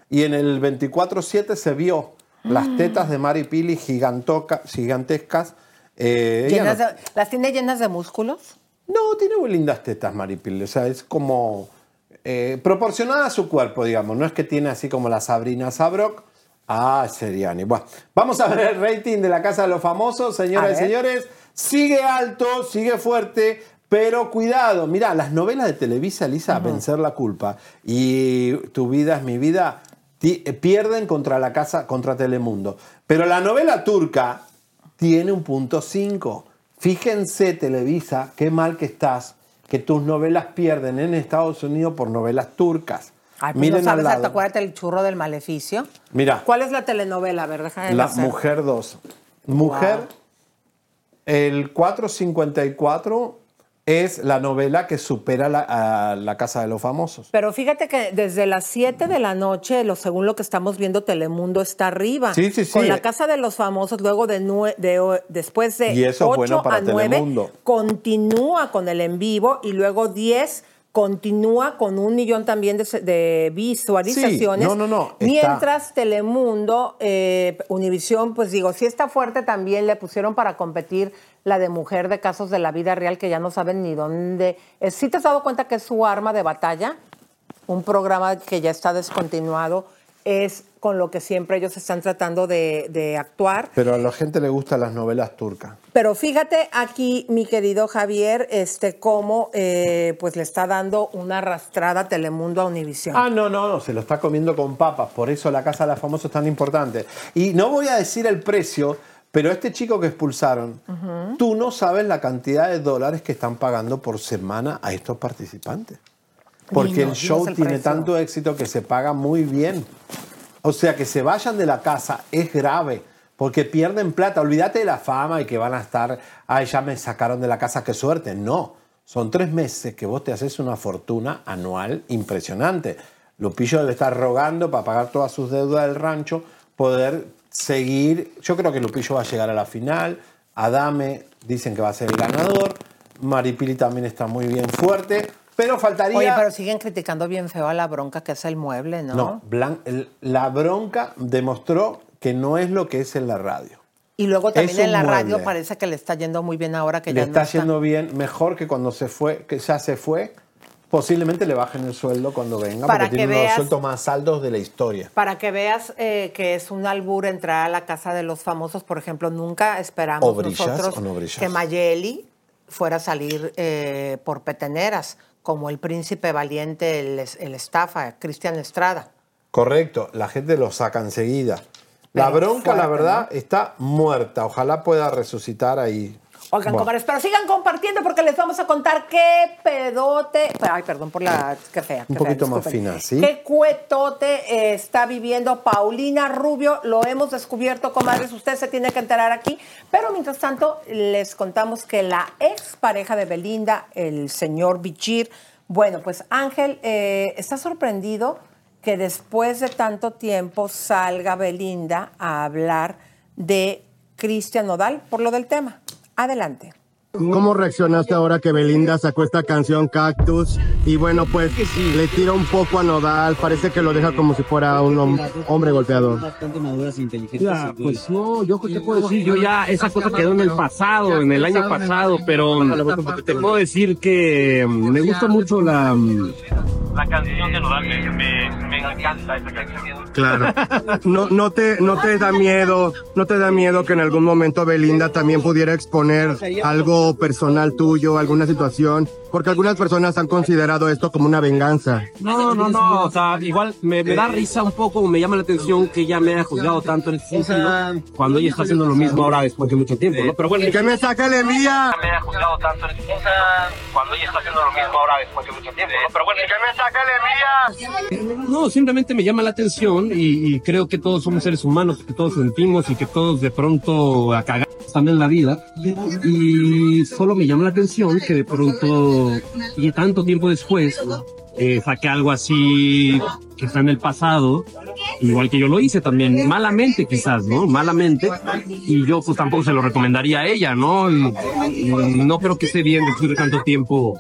Y en el 24-7 se vio las Mm. tetas de Maripili gigantoca- gigantescas. Eh, ella Llenas no- de- ¿Las tiene llenas de músculos? no, tiene muy lindas tetas Maripili. O sea, es como eh, proporcionada a su cuerpo, digamos. No es que tiene así como la Sabrina Sabrok. Ah, Seriani. Bueno, vamos a ver el rating de la Casa de los Famosos, señoras y señores. Sigue alto, sigue fuerte, pero cuidado. Mira, las novelas de Televisa, Elisa, Vencer la culpa y Tu vida es mi vida, pierden contra la casa, contra Telemundo. Pero la novela turca tiene un punto 5. Fíjense, Televisa, qué mal que estás, que tus novelas pierden en Estados Unidos por novelas turcas. Ay, pues Miren no al sabes, lado. ¿te acuerdas del churro del maleficio? Mira, ¿Cuál es la telenovela? A ver, déjame La hacer. Mujer 2. Mujer, Wow. el 454 es la novela que supera la, a la Casa de los Famosos. Pero fíjate que desde las 7 de la noche, lo, según lo que estamos viendo, Telemundo está arriba. Sí, sí, sí. Con la Casa de los Famosos, luego de, nue- de después de Y eso es 8 bueno para a 9, Telemundo. continúa con el en vivo y luego 10 continúa con un millón también de, visualizaciones. Sí, no, no, no, está- Mientras Telemundo, eh, Univisión, pues digo, sí está fuerte también, le pusieron para competir la de mujer de casos de la vida real que ya no saben ni dónde. ¿Sí te has dado cuenta que es su arma de batalla? Un programa que ya está descontinuado, es con lo que siempre ellos están tratando de, de actuar. Pero a la gente le gustan las novelas turcas. Pero fíjate aquí, mi querido Javier, este cómo eh, pues le está dando una arrastrada a Telemundo a Univisión. Ah, no, no, no, se lo está comiendo con papas, por eso la Casa de los Famosos es tan importante. Y no voy a decir el precio, pero este chico que expulsaron, tú no sabes la cantidad de dólares que están pagando por semana a estos participantes. Porque el show el tiene precio. tanto éxito que se paga muy bien. O sea, que se vayan de la casa es grave, porque pierden plata. Olvídate de la fama y que van a estar, ay, ya me sacaron de la casa, qué suerte. No, son tres meses que vos te haces una fortuna anual impresionante. Lupillo debe estar rogando para pagar todas sus deudas del rancho, poder seguir. Yo creo que Lupillo va a llegar a la final. Adame dicen que va a ser el ganador. Maripili también está muy bien fuerte. Pero faltaría. Oye, pero siguen criticando bien feo a la bronca que es el mueble, ¿no? No, Blan- la bronca demostró que no es lo que es en la radio. Y luego también en la un radio mueble. parece que le está yendo muy bien ahora que Le ya está no está. yendo bien, mejor que cuando se fue, que ya se fue. Posiblemente le bajen el sueldo cuando venga, Para porque que tiene uno de los veas- sueldos más altos de la historia. Para que veas eh, que es un albur entrar a la casa de los famosos, por ejemplo, nunca esperamos ¿O brillas nosotros no que Mayeli fuera a salir eh, por peteneras, como el príncipe valiente, el, el estafa, Cristian Estrada. Correcto, la gente lo saca enseguida. La Pero bronca, la verdad, está muerta. Ojalá pueda resucitar ahí. Oigan, Bueno. comadres, pero sigan compartiendo porque les vamos a contar qué pedote. Ay, perdón por la. Qué fea. Un fea, poquito más fina, ¿sí? Qué cuetote eh, está viviendo Paulina Rubio. Lo hemos descubierto, comadres. Usted se tiene que enterar aquí. Pero mientras tanto, les contamos que la ex pareja de Belinda, el señor Bichir, bueno, pues Ángel eh, está sorprendido que después de tanto tiempo salga Belinda a hablar de Cristian Nodal por lo del tema. Adelante. ¿Cómo reaccionaste ahora que Belinda sacó esta canción Cactus? Y bueno, pues le tira un poco a Nodal, parece que lo deja como si fuera un hom- hombre golpeador. bastante maduras e inteligentes. Ya, pues no, yo qué te puedo decir, yo ya esa cosa quedó en el pasado, en el año pasado, pero te puedo decir que mm, me gusta mucho la mm, la canción de Nodal, me, me, me encanta esa canción. Claro. No, no te, no te da miedo, no te da miedo que en algún momento Belinda también pudiera exponer algo personal tuyo, alguna situación, porque algunas personas han considerado esto como una venganza. No, no, no, o sea, igual me, me da risa un poco, me llama la atención que ella me haya juzgado tanto en ese sentido, cuando ella está haciendo lo mismo ahora después de mucho tiempo, ¿no? Pero bueno, ¿Qué me saca el envía? me haya juzgado tanto en ese sentido, cuando ella está haciendo lo mismo ahora después de mucho tiempo, ¿no? Pero bueno, ¿qué me saca el envía? No, simplemente me llama la atención y, y creo que todos somos seres humanos, que todos sentimos y que todos de pronto a cagar están en la vida y solo me llama la atención que de pronto y tanto tiempo después eh, saqué algo así que está en el pasado, igual que yo lo hice también, malamente quizás, ¿no? Malamente, y yo pues tampoco se lo recomendaría a ella, ¿no? Y- y no creo que esté bien después de tanto tiempo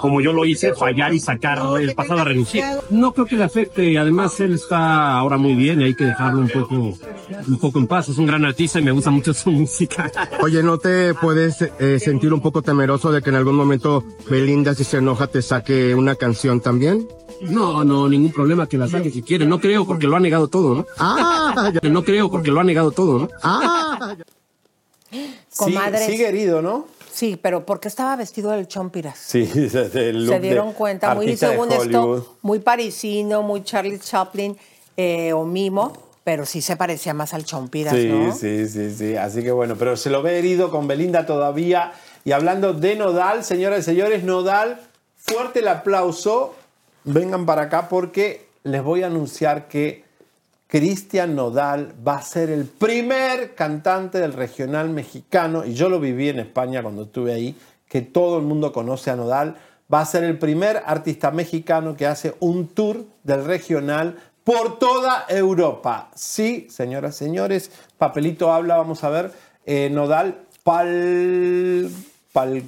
como yo lo hice, fallar y sacar el pasado a relucir. No creo que le afecte, además él está ahora muy bien y hay que dejarlo un poco, un poco en paz, es un gran artista y me gusta mucho su (laughs) música. Oye, ¿no te puedes eh, sentir un poco temeroso de que en algún momento Belinda, si se enoja, te saque una canción también? No, no, ningún problema que la saque si quiere. No creo porque lo ha negado todo, ¿no? Ah, (laughs) no creo porque lo ha negado todo, ¿no? Ah, Comadres. sigue herido, ¿no? Sí, pero ¿por qué estaba vestido del Chompiras? Sí, (laughs) desde el look Se dieron de cuenta, muy según esto, muy parisino, muy Charlie Chaplin eh, o Mimo, pero sí se parecía más al Chompiras, Sí, ¿no? sí, sí, sí. Así que bueno, pero se lo ve herido con Belinda todavía. Y hablando de Nodal, señoras y señores, Nodal, fuerte el aplauso. Vengan para acá porque les voy a anunciar que Cristian Nodal va a ser el primer cantante del regional mexicano, y yo lo viví en España cuando estuve ahí, que todo el mundo conoce a Nodal. Va a ser el primer artista mexicano que hace un tour del regional por toda Europa. Sí, señoras señores, papelito habla, vamos a ver. eh, Nodal, pal, pal,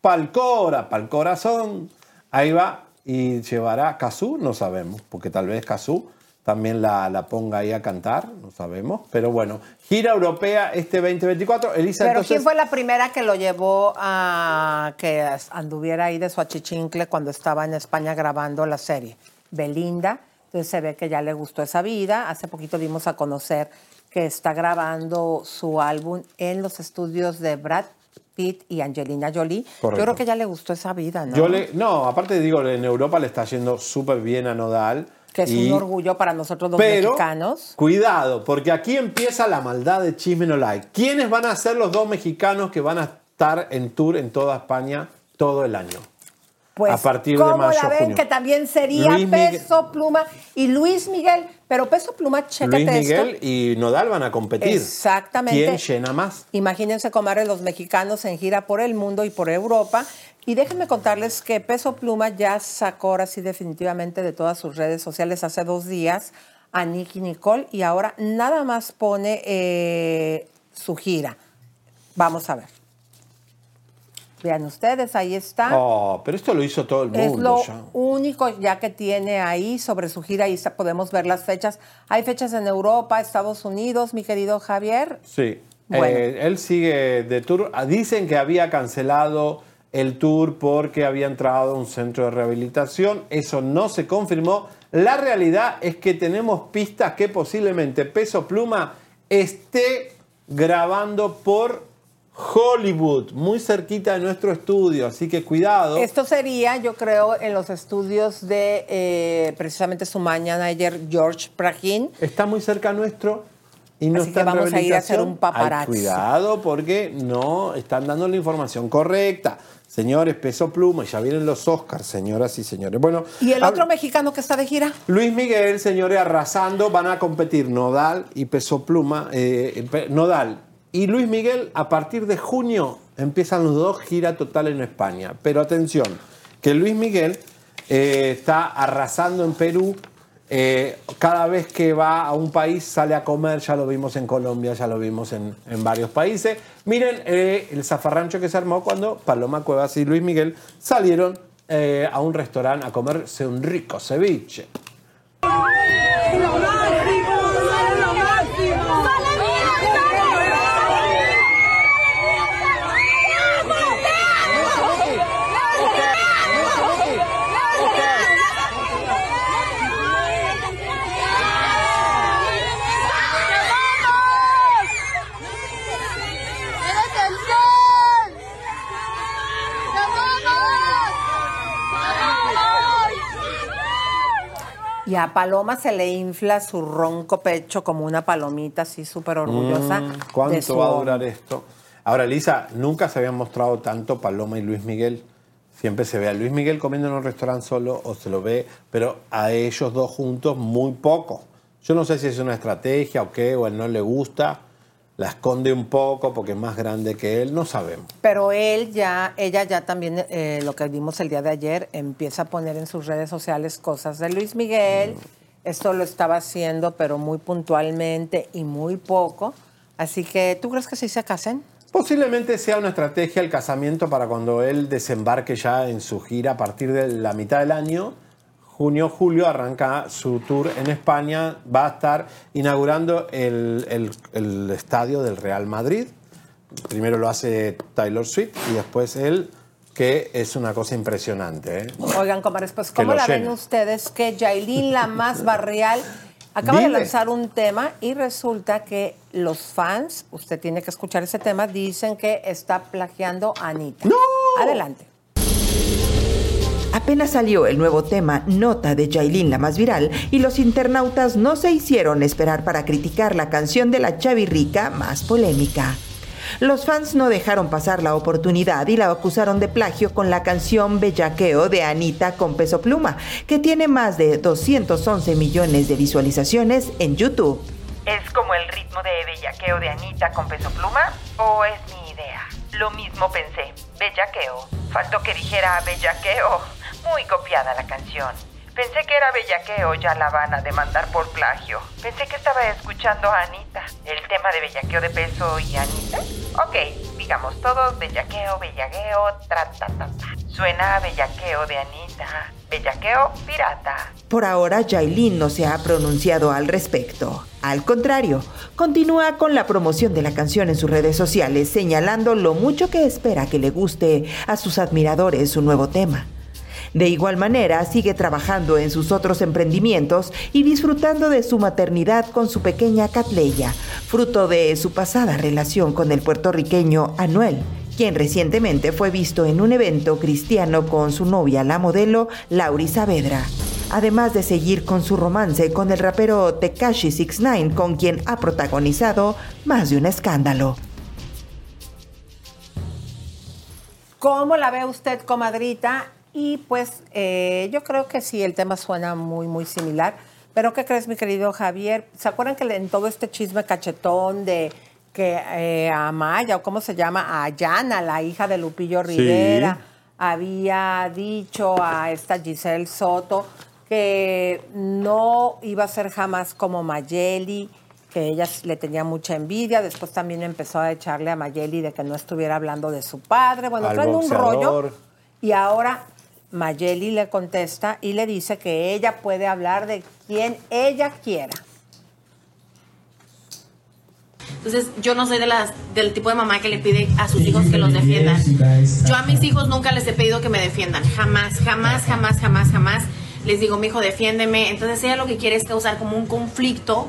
pal cora, pal corazón. Ahí va y llevará Cazú, no sabemos, porque tal vez Cazú también la, la ponga ahí a cantar, no sabemos. Pero bueno, gira europea este 2024. Elisa, Pero entonces, ¿quién fue la primera que lo llevó a que anduviera ahí de su achichincle cuando estaba en España grabando la serie? Belinda. Entonces se ve que ya le gustó esa vida. Hace poquito dimos a conocer que está grabando su álbum en los estudios de Brad Pitt y Angelina Jolie. Correcto. Yo creo que ya le gustó esa vida, ¿no? Yo le, no, aparte digo, en Europa le está yendo súper bien a Nodal. que es y- un orgullo para nosotros los Pero, mexicanos. cuidado, porque aquí empieza la maldad de Chisme No Like. ¿Quiénes van a ser los dos mexicanos que van a estar en tour en toda España todo el año? Pues, a partir de ¿cómo mayo, la ven? junio. Que también sería Luis Miguel- Peso Pluma y Luis Miguel. Pero Peso Pluma, chécate Luis esto. Miguel y Nodal van a competir. Exactamente. ¿Quién llena más? Imagínense, comadre, los mexicanos en gira por el mundo y por Europa. Y déjenme contarles que Peso Pluma ya sacó ahora sí definitivamente de todas sus redes sociales hace dos días a Nicky Nicole y ahora nada más pone eh, su gira. Vamos a ver. Vean ustedes, ahí está. Oh, pero esto lo hizo todo el Es mundo lo ya. único ya que tiene ahí sobre su gira. Ahí podemos ver las fechas. Hay fechas en Europa, Estados Unidos, mi querido Javier. Sí. Bueno. Eh, él sigue de tour. Ah, Dicen que había cancelado el tour porque había entrado a un centro de rehabilitación. Eso no se confirmó. La realidad es que tenemos pistas que posiblemente Peso Pluma esté grabando por Hollywood, muy cerquita de nuestro estudio. Así que cuidado. Esto sería, yo creo, en los estudios de eh, precisamente su manager George Prahin. Está muy cerca nuestro y no Así está que en vamos a ir a hacer un paparazzi. Ay, cuidado porque no están dando la información correcta. Señores, peso pluma, y ya vienen los Oscars, señoras y señores. Bueno, ¿Y el otro mexicano que está de gira? Luis Miguel, señores, arrasando, van a competir Nodal y Peso Pluma. eh, Nodal y Luis Miguel, a partir de junio, empiezan los dos gira total en España. Pero atención, que Luis Miguel eh, está arrasando en Perú. eh, cada vez que va a un país sale a comer, ya lo vimos en Colombia, ya lo vimos en, varios países. Miren eh, el zafarrancho que se armó cuando Paloma Cuevas y Luis Miguel salieron a un restaurante a comerse un rico ceviche. Y a Paloma se le infla su ronco pecho como una palomita así súper orgullosa. Mm, de ¿Cuánto su va a durar esto? Ahora, Lisa, nunca se habían mostrado tanto Paloma y Luis Miguel. Siempre se ve a Luis Miguel comiendo en un restaurante solo o se lo ve, pero a ellos dos juntos muy poco. Yo no sé si es una estrategia o qué, o a él no le gusta, la esconde un poco porque es más grande que él, no sabemos. Pero él ya, ella ya también, eh, lo que vimos el día de ayer, empieza a poner en sus redes sociales cosas de Luis Miguel. Esto lo estaba haciendo, pero muy puntualmente y muy poco. Así que, ¿tú crees que sí se casen? Posiblemente sea una estrategia el casamiento para cuando él desembarque ya en su gira a partir de la mitad del año. Junio, julio arranca su tour en España. Va a estar inaugurando el, el- el estadio del Real Madrid. Primero lo hace Taylor Swift y después él, que es una cosa impresionante. ¿eh? Oigan, comadres, pues, ¿cómo la ven ustedes que Yailin, la más barrial, acaba de lanzar un tema y resulta que los fans, usted tiene que escuchar ese tema, dicen que está plagiando a Anita. ¡No! Adelante. Apenas salió el nuevo tema Nota de Yailin, la más viral, y los internautas no se hicieron esperar para criticar la canción de la chavirrica más polémica. Los fans no dejaron pasar la oportunidad y la acusaron de plagio con la canción Bellaqueo de Anita con peso pluma, que tiene más de 211 millones de visualizaciones en YouTube. ¿Es como el ritmo de bellaqueo de Anita con peso pluma? ¿O es mi idea? Lo mismo pensé. Bellaqueo. Faltó que dijera bellaqueo. Muy copiada la canción. Pensé que era bellaqueo, ya la van a demandar por plagio. Pensé que estaba escuchando a Anita. ¿El tema de bellaqueo de peso y Anita? Ok, digamos todos bellaqueo, bellaqueo, tra, ta, ta, ta. Suena a bellaqueo de Anita. Bellaqueo pirata. Por ahora, Yailin no se ha pronunciado al respecto. Al contrario, continúa con la promoción de la canción en sus redes sociales, señalando lo mucho que espera que le guste a sus admiradores su nuevo tema. De igual manera, sigue trabajando en sus otros emprendimientos y disfrutando de su maternidad con su pequeña Catleya, fruto de su pasada relación con el puertorriqueño Anuel, quien recientemente fue visto en un evento cristiano con su novia, la modelo Lauri Saavedra. Además de seguir con su romance con el rapero Tekashi 69, con quien ha protagonizado más de un escándalo. ¿Cómo la ve usted, comadrita? Y pues eh, yo creo que sí, el tema suena muy, muy similar. Pero ¿qué crees, mi querido Javier? ¿Se acuerdan que en todo este chisme cachetón de que eh, a Maya, o cómo se llama, a Ayana, la hija de Lupillo Rivera, había dicho a esta Giselle Soto que no iba a ser jamás como Mayeli, que ella le tenía mucha envidia. Después también empezó a echarle a Mayeli de que no estuviera hablando de su padre. Bueno, traen un rollo. Y ahora Mayeli le contesta y le dice que ella puede hablar de quien ella quiera. Entonces, yo no soy de las, del tipo de mamá que le pide a sus hijos que los defiendan. Yo a mis hijos nunca les he pedido que me defiendan. Jamás, jamás, jamás, jamás, jamás. Les digo, mi hijo, defiéndeme. Entonces, ella lo que quiere es causar como un conflicto,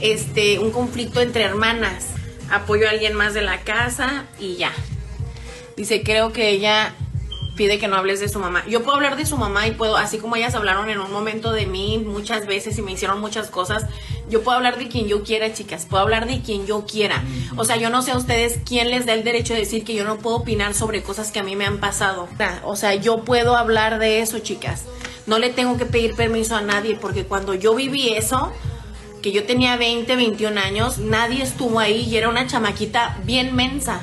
este, un conflicto entre hermanas. Apoyo a alguien más de la casa y ya. Dice, creo que ella pide que no hables de su mamá. Yo puedo hablar de su mamá y puedo, así como ellas hablaron en un momento de mí muchas veces y me hicieron muchas cosas, yo puedo hablar de quien yo quiera, chicas, puedo hablar de quien yo quiera. O sea, yo no sé a ustedes quién les da el derecho de decir que yo no puedo opinar sobre cosas que a mí me han pasado. O sea, yo puedo hablar de eso, chicas. No le tengo que pedir permiso a nadie porque cuando yo viví eso, que yo tenía 20, 21 años, nadie estuvo ahí y era una chamaquita bien mensa.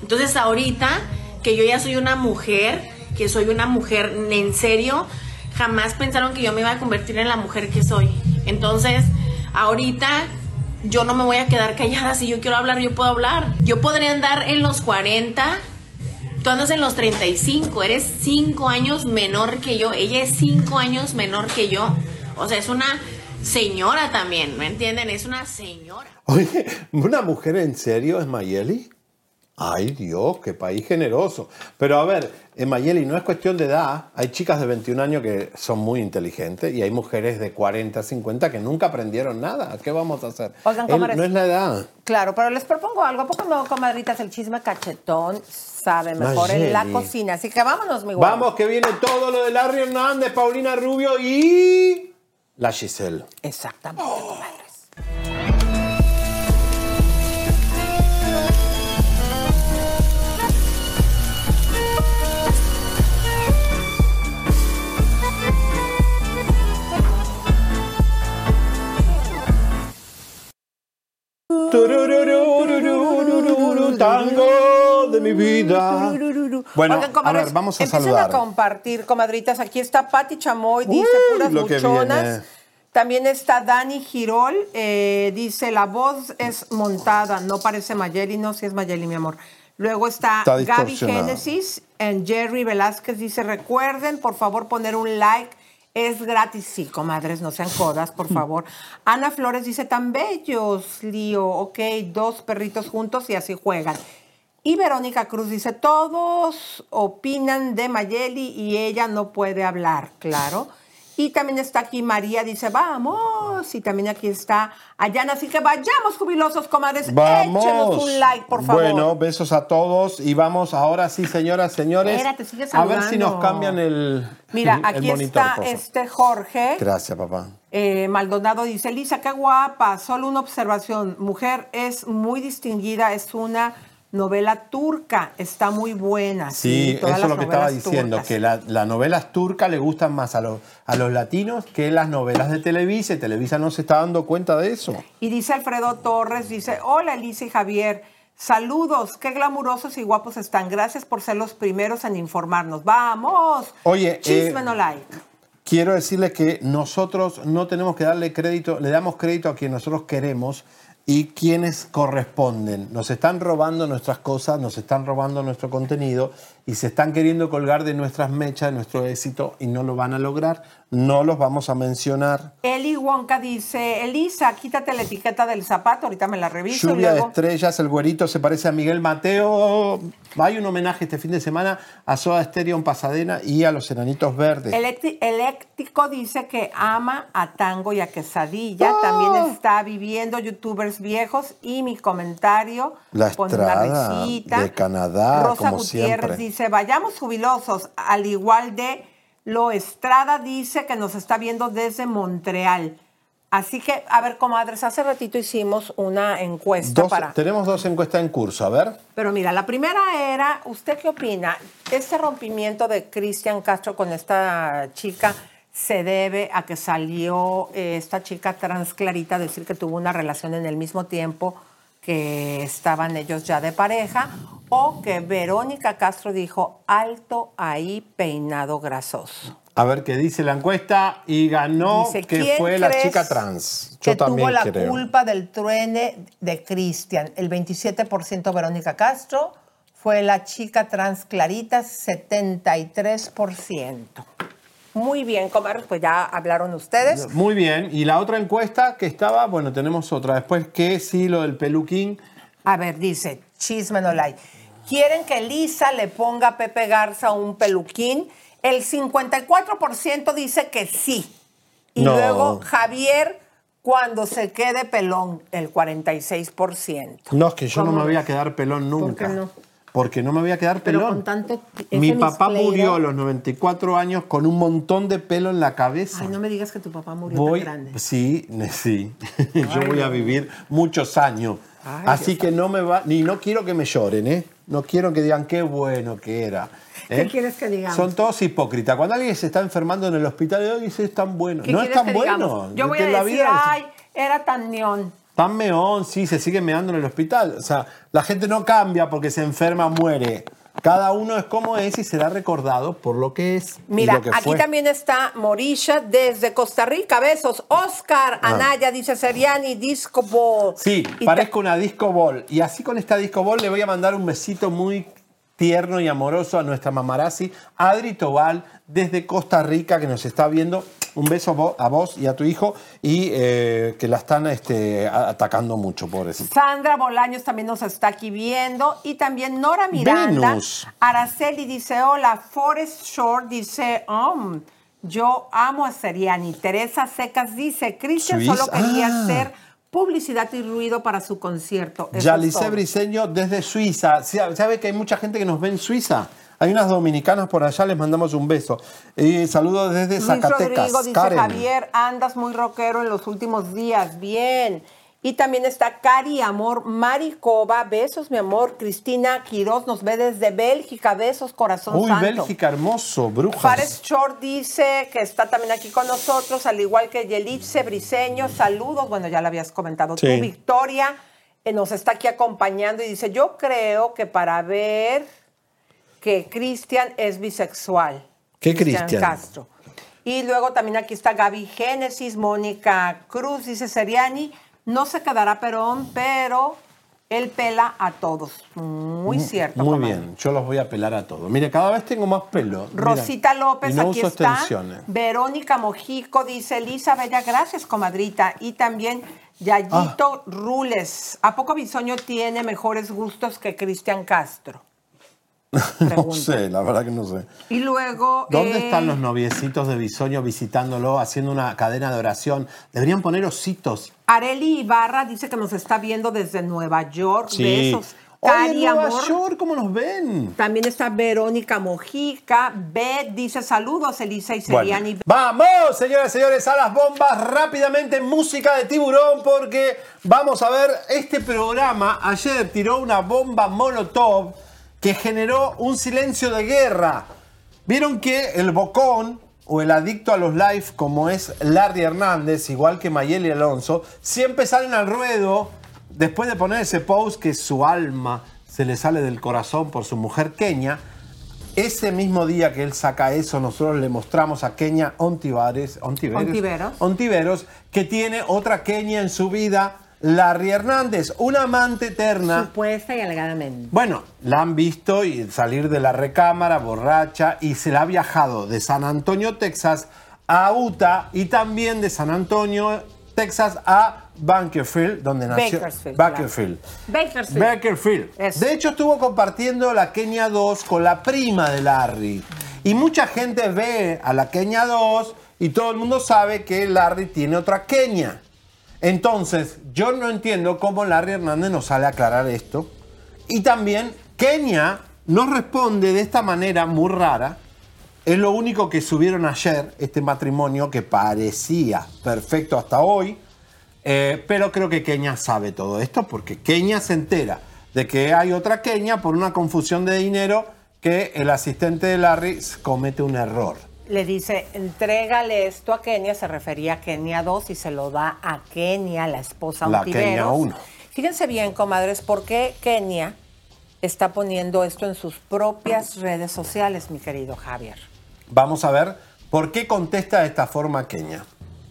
Entonces ahorita que yo ya soy una mujer, que soy una mujer en serio, jamás pensaron que yo me iba a convertir en la mujer que soy. Entonces, ahorita yo no me voy a quedar callada. Si yo quiero hablar, yo puedo hablar. Yo podría andar en los 40, tú andas en los 35, eres 5 años menor que yo, ella es 5 años menor que yo. O sea, es una señora también, ¿me entienden? Es una señora. Oye, ¿una mujer en serio es Mayeli? Ay Dios, qué país generoso. Pero a ver, Mayeli no es cuestión de edad. Hay chicas de 21 años que son muy inteligentes y hay mujeres de 40, 50 que nunca aprendieron nada. ¿Qué vamos a hacer? Oigan, Él- no es la edad. Claro, pero les propongo algo. ¿A poco no, comadritas? El chisme cachetón sabe mejor en la cocina. Así que vámonos, mi guapo. Vamos, que viene todo lo de Larry Hernández, Paulina Rubio y la Giselle. Exactamente, comadres. Turururururururu, Tango de mi vida. Bueno, Oigan, a ver, vamos a saludar. a compartir, comadritas. Aquí está Patti Chamoy, dice Uy, puras buchonas. También está Dani Girol, eh, dice, la voz es montada, no parece Mayeli, no, si es Mayeli, mi amor. Luego está, Está Gaby. Génesis, en Jerry Velázquez dice, recuerden, por favor, poner un like, es gratis. Sí, comadres, no sean codas, por (laughs) favor. Ana Flores dice, tan bellos, Lío, ok, dos perritos juntos y así juegan. Y Verónica Cruz dice, todos opinan de Mayeli y ella no puede hablar, claro. Y también está aquí María, dice, vamos. Y también aquí está Ayana, así que vayamos jubilosos, comadres. Vamos. Échenos un like, por favor. Bueno, besos a todos y vamos ahora sí, señoras, señores. Espérate, sigue a ver si nos cambian el Mira, el aquí monitor, está este Jorge. Gracias, papá. Eh, Maldonado dice, Lisa, qué guapa, solo una observación. Mujer es muy distinguida, es una novela turca, está muy buena. Sí, eso es lo que estaba diciendo, turcas. que la- las novelas turcas le gustan más a los, a los latinos que las novelas de Televisa. y Televisa no se está dando cuenta de eso. Y dice Alfredo Torres, dice, hola Elisa y Javier, saludos, qué glamurosos y guapos están. Gracias por ser los primeros en informarnos. Vamos. Oye, Chisme eh, no like. Quiero decirles que nosotros no tenemos que darle crédito, le damos crédito a quien nosotros queremos y quienes corresponden. Nos están robando nuestras cosas, nos están robando nuestro contenido y se están queriendo colgar de nuestras mechas, de nuestro éxito y no lo van a lograr. No los vamos a mencionar. Eli Wonka dice, Elisa, quítate la etiqueta del zapato, ahorita me la reviso. y Lluvia de estrellas, el güerito se parece a Miguel Mateo. Hay un homenaje este fin de semana a Soda Stereo en Pasadena y a los Enanitos Verdes. Eléctrico dice que ama a Tango y a Quesadilla. ¡Oh! También está viviendo youtubers viejos. Y mi comentario La pone una risita. de Canadá, Rosa como Gutiérrez siempre. dice, vayamos jubilosos. Al igual de Lo Estrada dice que nos está viendo desde Montreal. Así que, a ver, comadres, hace ratito hicimos una encuesta Dos- para... Tenemos dos encuestas en curso, a ver. Pero mira, la primera era, ¿usted qué opina? Este rompimiento de Cristian Castro con esta chica, se debe a que salió eh, esta chica trans Clarita a decir que tuvo una relación en el mismo tiempo que estaban ellos ya de pareja, o que Verónica Castro dijo, alto ahí peinado grasoso. A ver qué dice la encuesta y ganó Dice, que ¿quién fue la chica trans. que Yo también tuvo la creo. culpa del truene de Cristian. El 27% Verónica Castro, fue la chica trans Clarita, 73%. Muy bien, comadres, pues ya hablaron ustedes. Muy bien. Y la otra encuesta que estaba, bueno, tenemos otra. Después que sí, lo del peluquín. A ver, dice, chisme no like. ¿Quieren que Lisa le ponga a Pepe Garza un peluquín? El 54% dice que sí. Y No. luego Javier, cuando se quede pelón, el 46%. No, es que yo no ¿Cómo me voy a quedar pelón ¿Por nunca. qué no? Porque no me voy a quedar Pero pelón. con tanto... Mi papá murió a los 94 años con un montón de pelo en la cabeza. Ay, no me digas que tu papá murió Voy, tan grande. sí, sí. (laughs) Yo voy a vivir muchos años. Ay, Así Dios que no me va, ni no quiero que me lloren, ¿eh? No quiero que digan qué bueno que era. ¿Qué ¿eh? quieres que digamos? Son todos hipócritas. Cuando alguien se está enfermando en el hospital, "Ay, dice es tan bueno. ¿Qué No es tan bueno. digamos? Yo voy a la decir, vida- ay, era tan neón. Tan meón, sí, se sigue meando en el hospital. O sea, la gente no cambia porque se enferma, muere. Cada uno es como es y será recordado por lo que es. y Mira, lo que aquí fue. también está Morisha desde Costa Rica. Besos. Oscar Ah. Anaya dice Seriani, Disco Ball. Sí, Y parezco una disco ball. Y así con esta disco ball le voy a mandar un besito muy tierno y amoroso a nuestra mamarazzi, Adri Tobal, desde Costa Rica, que nos está viendo. Un beso a vo- a vos y a tu hijo y eh, que la están este, atacando mucho, pobrecita. Sandra Bolaños también nos está aquí viendo. Y también Nora Miranda. Venus. Araceli dice, hola. Forest Shore dice, um, yo amo a Seriani. Teresa Secas dice, Cristian solo quería Ah. hacer publicidad y ruido para su concierto. Eso Yalice. Briseño desde Suiza. Sa- ¿Sabe que hay mucha gente que nos ve en Suiza? Hay unas dominicanas por allá, les mandamos un beso. Y saludos desde Luis Zacatecas. Rodrigo dice, Karen. Javier, andas muy rockero en los últimos días. Bien. Y también está Cari Amor Maricova. Besos, mi amor. Cristina Quiroz nos ve desde Bélgica. Besos, corazón Uy, santo. Bélgica, hermoso, brujas. Fares Short dice que está también aquí con nosotros, al igual que Yelitze Briseño. Saludos. Bueno, ya lo habías comentado tú, Sí. Victoria. eh, nos está aquí acompañando y dice, yo creo que para ver que Cristian es bisexual. ¿Qué Cristian? Castro. Y luego también aquí está Gaby Génesis, Mónica Cruz, dice Seriani, no se quedará Perón, pero él pela a todos. Muy cierto. Muy comadre. bien, yo los voy a pelar a todos. Mire, cada vez tengo más pelo. Mira, Rosita López, no aquí está. extensiones. Verónica Mojico dice, Elisa Bella, gracias, comadrita. Y también Yayito Ah. Rules. ¿A poco Bisoño tiene mejores gustos que Cristian Castro? (laughs) No sé, la verdad que no sé. Y luego... ¿Dónde eh, están los noviecitos de Bisoño visitándolo, haciendo una cadena de oración? Deberían poner ositos. Areli Ibarra dice que nos está viendo desde Nueva York. Sí. Besos. Oye, Cari Nueva Amor. York, ¿cómo nos ven? También está Verónica Mojica. Beth dice saludos, Elisa y Seriani. Bueno, vamos, señoras y señores, a las bombas rápidamente, música de tiburón, porque vamos a ver, este programa ayer tiró una bomba molotov que generó un silencio de guerra. Vieron que el bocón o el adicto a los live, como es Larry Hernández, igual que Mayeli Alonso, siempre salen al ruedo después de poner ese post que su alma se le sale del corazón por su mujer Kenia. Ese mismo día que él saca eso, nosotros le mostramos a Kenia Ontiveros, Ontiveros. Ontiveros, que tiene otra Kenia en su vida, Larry Hernández, una amante eterna. Supuesta y alegadamente. Bueno, la han visto y salir de la recámara borracha y se la ha viajado de San Antonio, Texas a Utah y también de San Antonio, Texas a Bakersfield, donde nació Bakersfield, Bakersfield. Bakersfield. Bakersfield. De hecho, estuvo compartiendo la Kenia 2 con la prima de Larry. Y mucha gente ve a la Kenia 2 y todo el mundo sabe que Larry tiene otra Kenia. Entonces, yo no entiendo cómo Larry Hernández nos sale a aclarar esto. Y también, Kenia nos responde de esta manera muy rara. Es lo único que subieron ayer, este matrimonio que parecía perfecto hasta hoy. Eh, pero creo que Kenia sabe todo esto porque Kenia se entera de que hay otra Kenia por una confusión de dinero que el asistente de Larry comete un error. Le dice, entrégale esto a Kenia, se refería a Kenia 2 y se lo da a Kenia, la esposa La. Kenia 1. Fíjense bien, comadres, por qué Kenia está poniendo esto en sus propias redes sociales, mi querido Javier. Vamos a ver por qué contesta de esta forma Kenia.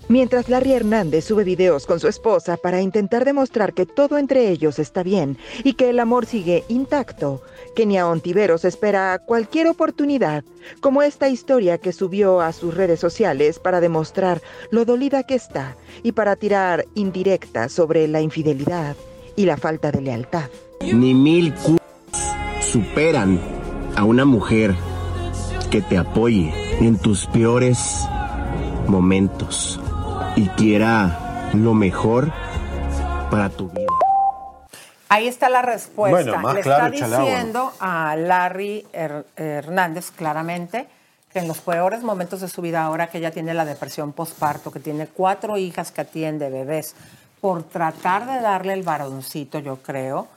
Mientras Larry Hernández sube videos con su esposa para intentar demostrar que todo entre ellos está bien y que el amor sigue intacto, Kenia Ontiveros espera cualquier oportunidad, como esta historia que subió a sus redes sociales para demostrar lo dolida que está y para tirar indirectas sobre la infidelidad y la falta de lealtad. Ni mil c superan a una mujer que te apoye en tus peores momentos y quiera lo mejor para tu vida. Ahí está la respuesta. Bueno, más Le claro, está diciendo a Larry Her- Hernández claramente que en los peores momentos de su vida, ahora que ella tiene la depresión postparto, que tiene cuatro hijas que atiende, bebés, por tratar de darle el varoncito, yo creo,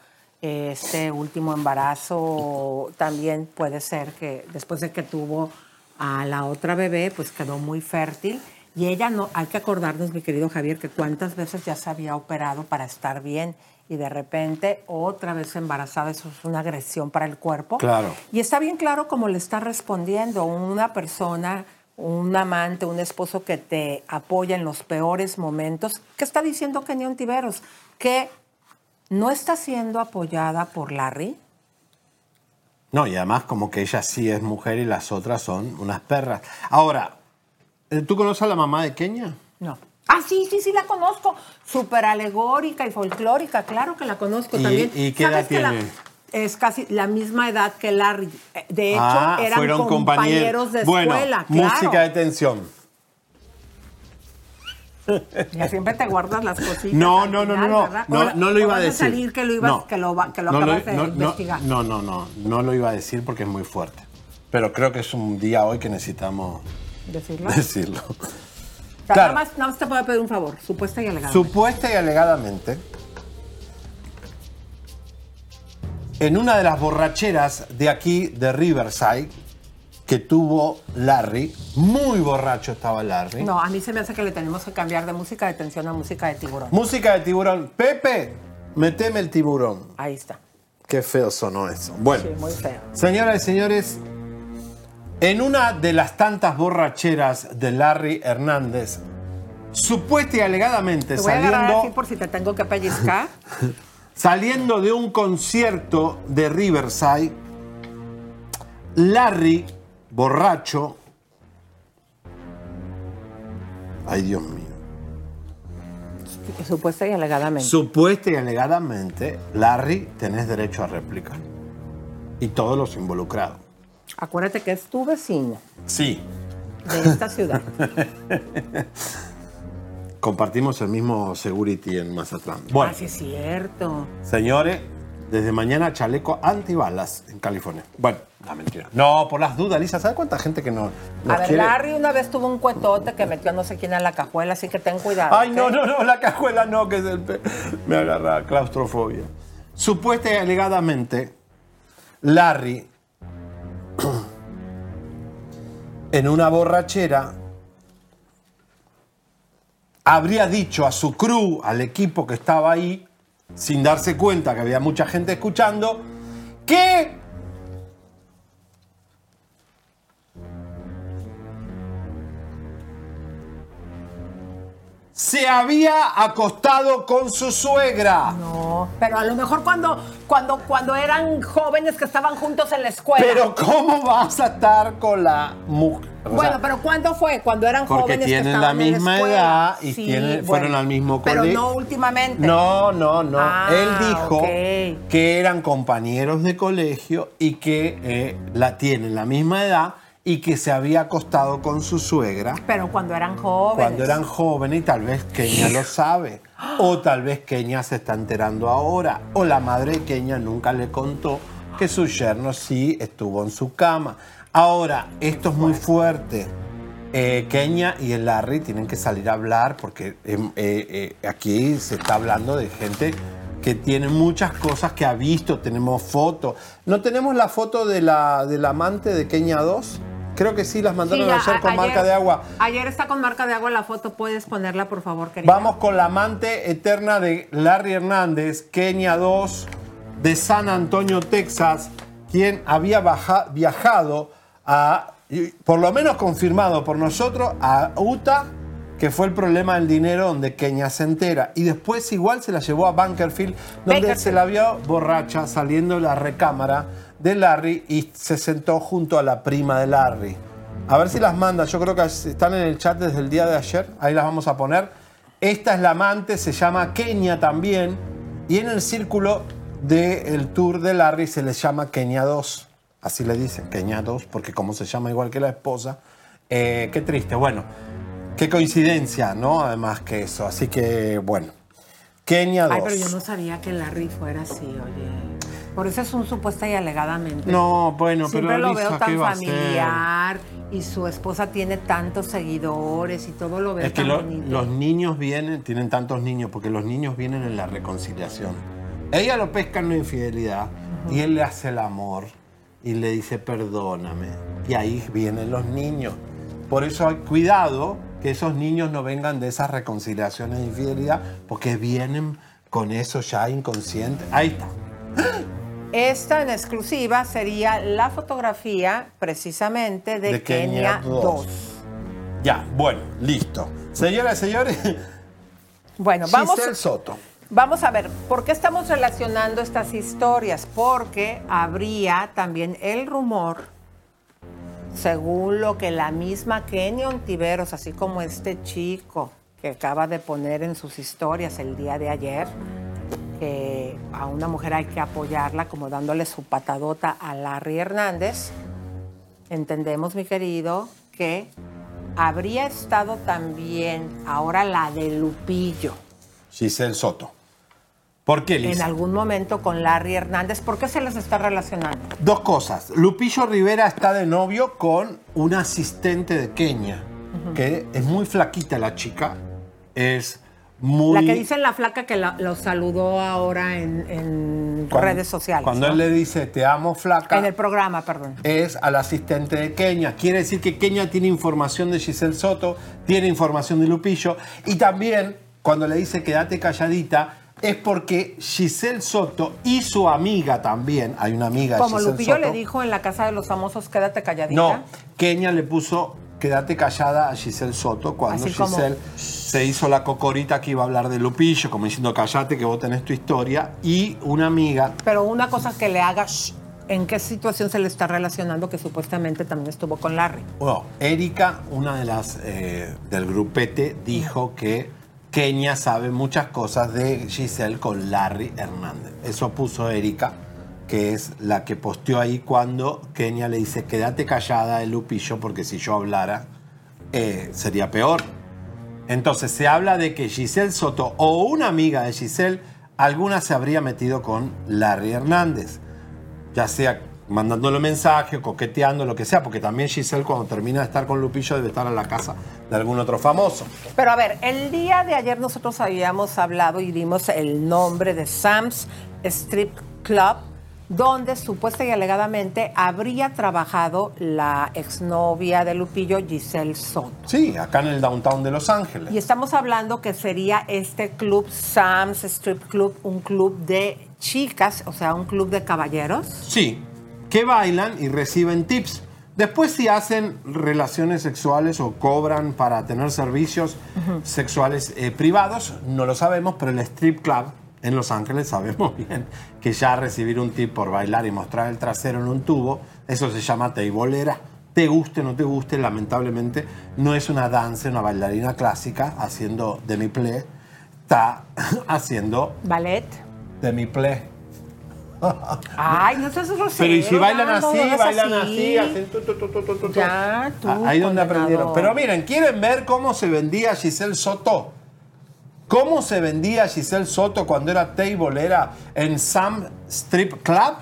este último embarazo también puede ser que después de que tuvo a la otra bebé, pues quedó muy fértil. Y ella no, hay que acordarnos, mi querido Javier, que cuántas veces ya se había operado para estar bien y de repente otra vez embarazada, eso es una agresión para el cuerpo. Claro. Y está bien claro cómo le está respondiendo una persona, un amante, un esposo que te apoya en los peores momentos. ¿Qué está diciendo Kenia Ontiveros? Que no está siendo apoyada por Larry. No, y además como que ella sí es mujer y las otras son unas perras. Ahora, ¿tú conoces a la mamá de Kenia? No. Ah, sí, sí, sí, la conozco. Súper alegórica y folclórica, claro que la conozco ¿Y- también. y qué ¿Sabes edad la- tiene? es casi la misma edad que Larry. Eh, De hecho, Ah, eran fueron compañeros de Bueno, escuela, claro. música de tensión. Ya siempre te guardas las cositas. No, no, no, final, no, ¿verdad? no, lo iba a decir. salir que lo, ibas, No. que lo, que lo No lo- acabas de no, no, investigar. no, no, no, no lo iba a decir porque es muy fuerte. Pero creo que es un día hoy que necesitamos ¿Decirlo? decirlo. O sea, Claro. nada, más, nada más te puedo pedir un favor, supuesta y alegada. Supuesta y alegadamente, en una de las borracheras de aquí, de Riverside, que tuvo Larry, muy borracho estaba Larry. No, a mí se me hace que le tenemos que cambiar de música de tensión a música de tiburón. Música de tiburón. Pepe, meteme el tiburón. Ahí está. Qué feo sonó eso. Bueno, Sí, muy feo. señoras y señores, en una de las tantas borracheras de Larry Hernández, supuesta y alegadamente Te voy a agarrar saliendo... así por si te tengo que pellizcar. (laughs) Saliendo de un concierto de Riverside, Larry, borracho. Ay, Dios mío. Supuesta y alegadamente. Supuesta y alegadamente, Larry, tenés derecho a réplica. Y todos los involucrados. Acuérdate que es tu vecino Sí. de esta ciudad. (laughs) Compartimos el mismo security en Mazatlán. Bueno, Ah, sí es cierto. señores, desde mañana chaleco antibalas en California. Bueno, no, mentira. No, por las dudas, Lisa, ¿sabes cuánta gente que no, nos a ver, quiere? Larry una vez tuvo un cuetote que metió a no sé quién en la cajuela, así que ten cuidado. Ay, no, no, no, la cajuela no, que es el... pe- Me agarra claustrofobia. Supuesta y alegadamente, Larry, en una borrachera, habría dicho a su crew, al equipo que estaba ahí, sin darse cuenta que había mucha gente escuchando, que se había acostado con su suegra. No, pero a lo mejor cuando, cuando, cuando eran jóvenes que estaban juntos en la escuela. Pero ¿cómo vas a estar con la mujer? O bueno, sea, pero ¿cuándo fue? Cuando eran porque jóvenes que tienen estaban la en misma escuela. edad y Sí, tienen- bueno, fueron al mismo Pero colegio. no últimamente. No, no, no. Ah, Él dijo que eran compañeros de colegio y que eh, la tienen la misma edad y que se había acostado con su suegra Pero cuando eran jóvenes. cuando eran jóvenes y tal vez Kenia lo sabe. O tal vez Kenia se está enterando ahora. O la madre de Kenia nunca le contó que su yerno sí estuvo en su cama. Ahora, esto es muy fuerte. Eh, Kenia y el Larry tienen que salir a hablar porque em, eh, eh, aquí se está hablando de gente que tiene muchas cosas que ha visto. Tenemos fotos. ¿No tenemos la foto de la, del amante de Kenia 2? Creo que sí, las mandaron Sí, a- con ayer- marca de agua. Ayer está con marca de agua la foto, puedes ponerla por favor, querida. Vamos con la amante eterna de Larry Hernández, Kenia 2, de San Antonio, Texas, quien había baja- viajado a, por lo menos confirmado por nosotros, a Utah, que fue el problema del dinero donde Kenia se entera. Y después igual se la llevó a Bunkerfield, donde se la vio borracha saliendo de la recámara de Larry y se sentó junto a la prima de Larry. A ver si las manda, yo creo que están en el chat desde el día de ayer, ahí las vamos a poner. Esta es la amante, se llama Kenia también, y en el círculo del tour de Larry se le llama Kenia 2, así le dicen, Kenia 2, porque como se llama igual que la esposa, eh, qué triste, bueno, qué coincidencia, ¿no? Además que eso, así que bueno, Kenia 2. Ay, pero yo no sabía que Larry fuera así, oye. Por eso es un supuesta y alegadamente. No, bueno, Siempre pero lo Lisa, veo ¿qué tan familiar y su esposa tiene tantos seguidores y todo lo veo Es que tan lo- bonito. los niños vienen, tienen tantos niños, porque los niños vienen en la reconciliación. Ella lo pesca en la infidelidad y él le hace el amor y le dice perdóname. Y ahí vienen los niños. Por eso hay cuidado que esos niños no vengan de esas reconciliaciones de infidelidad, porque vienen con eso ya inconsciente. Ahí está. Esta en exclusiva sería la fotografía precisamente de, De Kenia Kenia 2. 2. Ya, bueno, listo. Señoras y señores, Bueno, vamos, Giselle Soto. vamos a ver, ¿por qué estamos relacionando estas historias? Porque habría también el rumor, según lo que la misma Kenia Ontiveros, así como este chico que acaba de poner en sus historias el día de ayer, que a una mujer hay que apoyarla como dándole su patadota a Larry Hernández, entendemos, mi querido, que habría estado también ahora la de Lupillo Giselle Soto. ¿Por qué, en Lisa? algún momento con Larry Hernández. ¿Por qué se les está relacionando? Dos cosas. Lupillo Rivera está de novio con una asistente de Kenia, que es muy flaquita la chica. Es muy... La que dice la flaca que la- lo saludó ahora en, en Cuando- redes sociales. Cuando ¿no? él le dice te amo flaca, En el programa, perdón. es al asistente de Kenia. Quiere decir que Kenia tiene información de Giselle Soto, tiene información de Lupillo. Y también, cuando le dice quédate calladita, es porque Giselle Soto y su amiga también, hay una amiga Como Giselle Lupillo Soto. le dijo en la casa de los famosos, quédate calladita. No, Kenia le puso quédate callada a Giselle Soto cuando Así como- Giselle se hizo la cocorita que iba a hablar de Lupillo, como diciendo callate que vos tenés tu historia. Y una amiga, Pero una cosa que le haga, shh, ¿en qué situación se le está relacionando que supuestamente también estuvo con Larry? bueno, Erika, una de las eh, del grupete, dijo que Kenia sabe muchas cosas de Giselle con Larry Hernández. Eso puso Erika, que es la que posteó ahí cuando Kenia le dice quédate callada de Lupillo porque si yo hablara eh, sería peor. Entonces se habla de que Giselle Soto o una amiga de Giselle, alguna se habría metido con Larry Hernández. Ya sea mandándole mensaje o coqueteando, lo que sea, porque también Giselle cuando termina de estar con Lupillo debe estar en la casa de algún otro famoso. Pero a ver, el día de ayer nosotros habíamos hablado y dimos el nombre de Sam's Strip Club, donde supuesta y alegadamente habría trabajado la exnovia de Lupillo, Giselle Soto. Sí, acá en el downtown de Los Ángeles. Y estamos hablando que sería este club Sam's Strip Club, un club de chicas, o sea, un club de caballeros. Sí, que bailan y reciben tips. Después si hacen relaciones sexuales o cobran para tener servicios sexuales eh, privados, no lo sabemos, pero el strip club en Los Ángeles (laughs) sabemos bien que ya recibir un tip por bailar y mostrar el trasero en un tubo, eso se llama teibolera. Te guste o no te guste, lamentablemente no es una danza, una bailarina clásica haciendo demi-play, está (laughs) haciendo Ballet. demi-play. Ay, no seas grosero. Pero y si bailan así, no bailan así. así, hacen tu, tu, tu. Ya, tú, Ah, Ahí donde aprendieron. Pero miren, ¿quieren ver cómo se vendía Giselle Soto? ¿Cómo se vendía Giselle Soto cuando era tableera en Sam Strip Club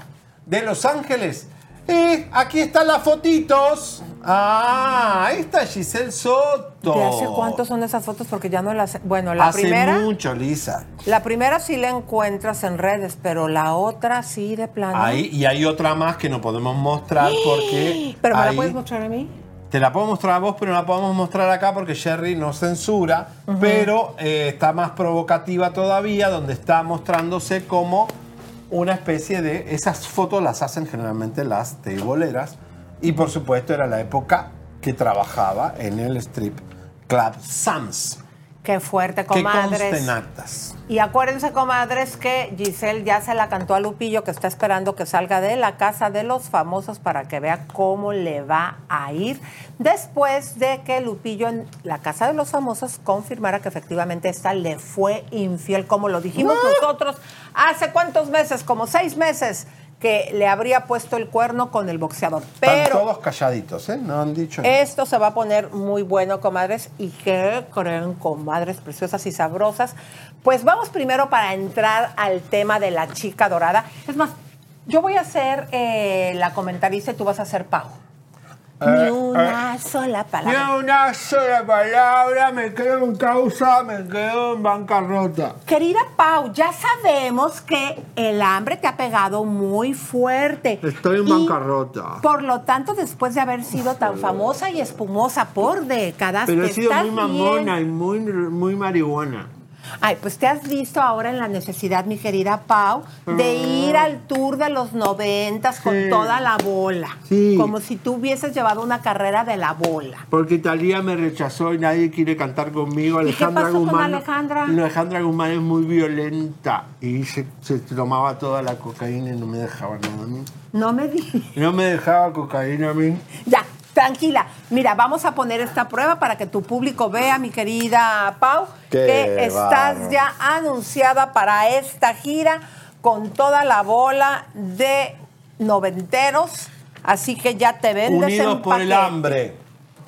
de Los Ángeles? Y aquí están las fotitos. Ah, ahí está Giselle Soto. ¿De hace cuánto son esas fotos? Porque ya no las... Bueno, la Hace primera... mucho, Lisa. La primera sí la encuentras en redes, pero la otra sí de plano. Ahí, y hay otra más que no podemos mostrar (gasps) porque. ¿Pero me la puedes mostrar a mí? Te la puedo mostrar a vos, pero no la podemos mostrar acá porque Sherry nos censura, pero eh, está más provocativa todavía, donde está mostrándose como una especie de... Esas fotos las hacen generalmente las teiboleras y por supuesto era la época que trabajaba en el strip club Sam's. Qué fuerte, comadres. Y acuérdense, comadres, que Giselle ya se la cantó a Lupillo, que está esperando que salga de la casa de los famosos para que vea cómo le va a ir. Después de que Lupillo en la casa de los famosos confirmara que efectivamente esta le fue infiel, como lo dijimos nosotros hace cuántos meses, como seis meses, que le habría puesto el cuerno con el boxeador. Están Pero todos calladitos, ¿eh? No han dicho nada. esto se va a poner muy bueno, comadres. ¿Y qué creen, comadres preciosas y sabrosas? Pues vamos primero para entrar al tema de la chica dorada. Es más, yo voy a ser eh, la comentarista y tú vas a ser Pau. Ni una sola palabra. Ni una sola palabra, me quedo en causa, me quedo en bancarrota. Querida Pau, ya sabemos que el hambre te ha pegado muy fuerte. Estoy en Y, bancarrota. Por lo tanto, después de haber sido tan famosa y espumosa por décadas, Pero he sido muy mamona y muy, muy marihuana. Ay, pues te has visto ahora en la necesidad, mi querida Pau, de ir al tour de los noventas con Sí. toda la bola. Sí. Como si tú hubieses llevado una carrera de la bola. Porque Talía me rechazó y nadie quiere cantar conmigo. ¿Y qué Alejandra pasó con Guzmán. Alejandra? Alejandra Guzmán es muy violenta y se, se tomaba toda la cocaína y no me dejaba nada a mí. No me di. No me dejaba cocaína a mí. Ya, tranquila. Mira, vamos a poner esta prueba para que tu público vea, mi querida Pau, Qué que estás ya anunciada para esta gira con toda la bola de noventeros. Así que ya te vendes Unidos en por el hambre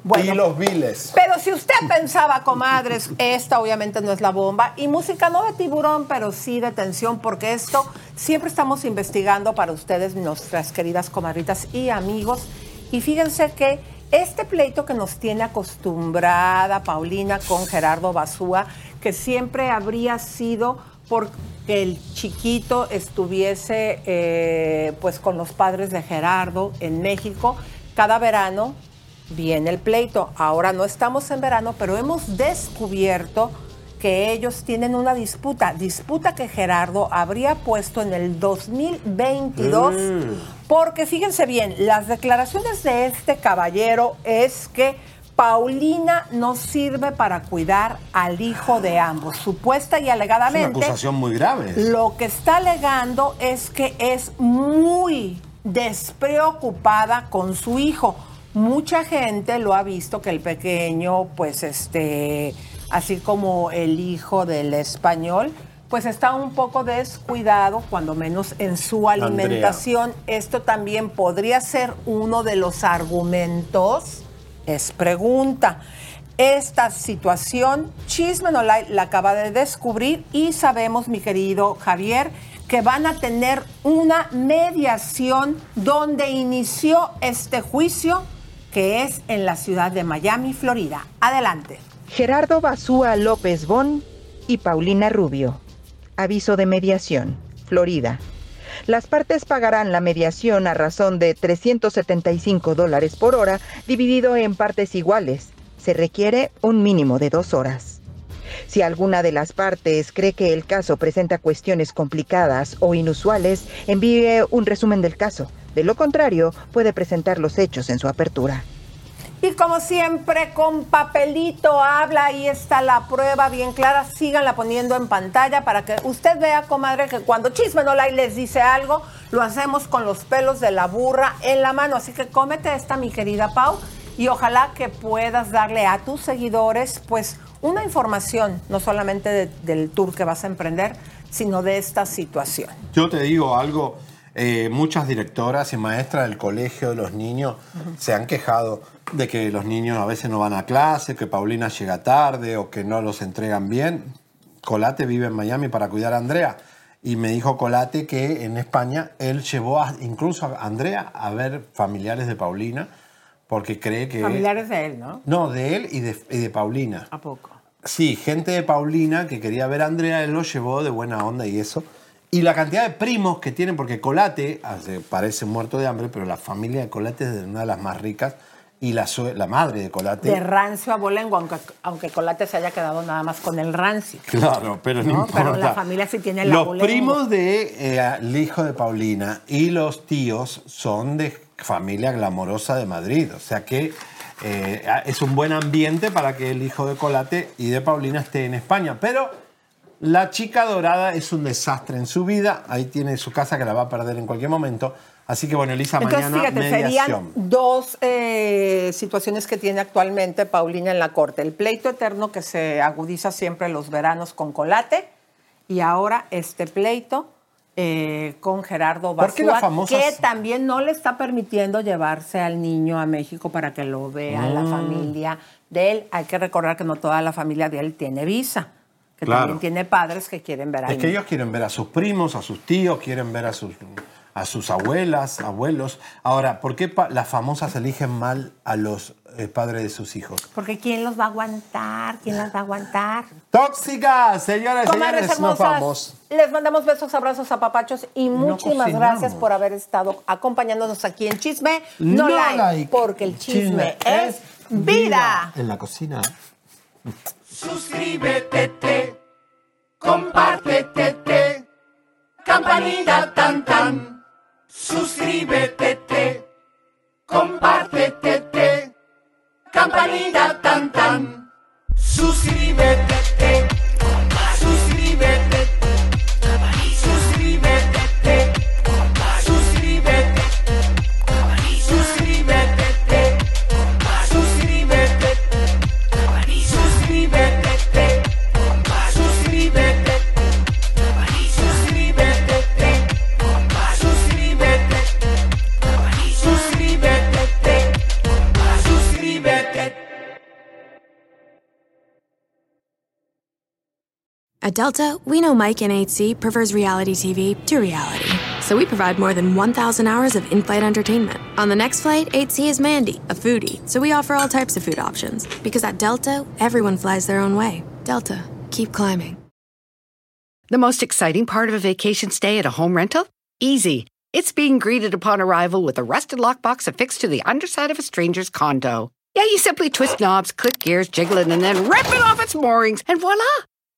Bueno. y los viles. Pero si usted pensaba, comadres, (laughs) esta obviamente no es la bomba. Y música no de tiburón, pero sí de tensión, porque esto siempre estamos investigando para ustedes, nuestras queridas comadritas y amigos. Y fíjense que este pleito que nos tiene acostumbrada Paulina con Gerardo Basúa, que siempre habría sido porque el chiquito estuviese eh, pues con los padres de Gerardo en México, cada verano viene el pleito. Ahora no estamos en verano, pero hemos descubierto que ellos tienen una disputa, disputa que Gerardo habría puesto en el 2022, porque fíjense bien, las declaraciones de este caballero es que Paulina no sirve para cuidar al hijo de ambos, supuesta y Es una alegadamente. acusación muy grave. Lo que está alegando es que es muy despreocupada con su hijo. Mucha gente lo ha visto que el pequeño, pues este, así como el hijo del español, pues está un poco descuidado, cuando menos en su Andrea. alimentación. Esto también podría ser uno de los argumentos. Es pregunta. Esta situación, Chisme No Like la acaba de descubrir y sabemos, mi querido Javier, que van a tener una mediación donde inició este juicio, que es en la ciudad de Miami, Florida. Adelante. Gerardo Basúa López Bon y Paulina Rubio. Aviso de mediación. Florida. Las partes pagarán la mediación a razón de 375 dólares por hora, dividido en partes iguales. Se requiere un mínimo de dos horas. Si alguna de las partes cree que el caso presenta cuestiones complicadas o inusuales, envíe un resumen del caso. De lo contrario, puede presentar los hechos en su apertura. Y como siempre, con papelito habla, ahí está la prueba bien clara. Síganla poniendo en pantalla para que usted vea, comadre, que cuando Chisme No Like les dice algo, lo hacemos con los pelos de la burra en la mano. Así que cómete esta, mi querida Pau, y ojalá que puedas darle a tus seguidores, pues, una información, no solamente de- del tour que vas a emprender, sino de esta situación. Yo te digo algo, eh, muchas directoras y maestras del colegio de los niños se han quejado de que los niños a veces no van a clase, que Paulina llega tarde o que no los entregan bien. Colate vive en Miami para cuidar a Andrea. Y me dijo Colate que en España él llevó a- incluso a Andrea a ver familiares de Paulina porque cree que... Familiares de él, ¿no? No, de él y de, y de Paulina. ¿A poco? Sí, gente de Paulina que quería ver a Andrea, él lo llevó de buena onda y eso. Y la cantidad de primos que tienen, porque Colate, parece muerto de hambre, pero la familia de Colate es de una de las más ricas y la, la madre de Colate. De rancio a bolengo, aunque, aunque Colate se haya quedado nada más con el rancio. Claro, pero no, ¿no? importa. Pero la familia sí tiene el Los primos del hijo de Paulina y los tíos son de familia glamorosa de Madrid. O sea que eh, es un buen ambiente para que el hijo de Colate y de Paulina esté en España. Pero la chica dorada es un desastre en su vida. Ahí tiene su casa que la va a perder en cualquier momento. Así que bueno, Elisa, Entonces, mañana fíjate, mediación. serían dos eh, situaciones que tiene actualmente Paulina en la corte. El pleito eterno que se agudiza siempre en los veranos con Colate y ahora este pleito eh, con Gerardo ¿Por qué las Basúa, famosas- que también no le está permitiendo llevarse al niño a México para que lo vea la Mm. familia de él. Hay que recordar que no toda la familia de él tiene visa, que Claro. también tiene padres que quieren ver al Es que ellos quieren ver a sus primos, a sus tíos, quieren ver a sus, a sus abuelas, abuelos. Ahora, ¿por qué las famosas eligen mal a los eh, padres de sus hijos? Porque ¿quién los va a aguantar? ¿Quién las va a aguantar? ¡Tóxicas! Señoras y señores, nos vamos. les mandamos besos, abrazos, apapachos y muchísimas gracias por haber estado acompañándonos aquí en Chisme No, No like, like. porque el chisme, Chisme es vida. En la cocina. Suscríbete, te, compártete, te, campanita tan tan. Suscríbete, te, compártete, te, campanita tan tan. Suscríbete, te, suscríbete, At Delta, we know Mike in 8C prefers reality TV to reality. So we provide more than 1,000 hours of in flight entertainment. On the next flight, 8C is Mandy, a foodie. So we offer all types of food options. Because at Delta, everyone flies their own way. Delta, keep climbing. The most exciting part of a vacation stay at a home rental? Easy. It's being greeted upon arrival with a rusted lockbox affixed to the underside of a stranger's condo. Yeah, you simply twist knobs, click gears, jiggle it, and then rip it off its moorings, and voila!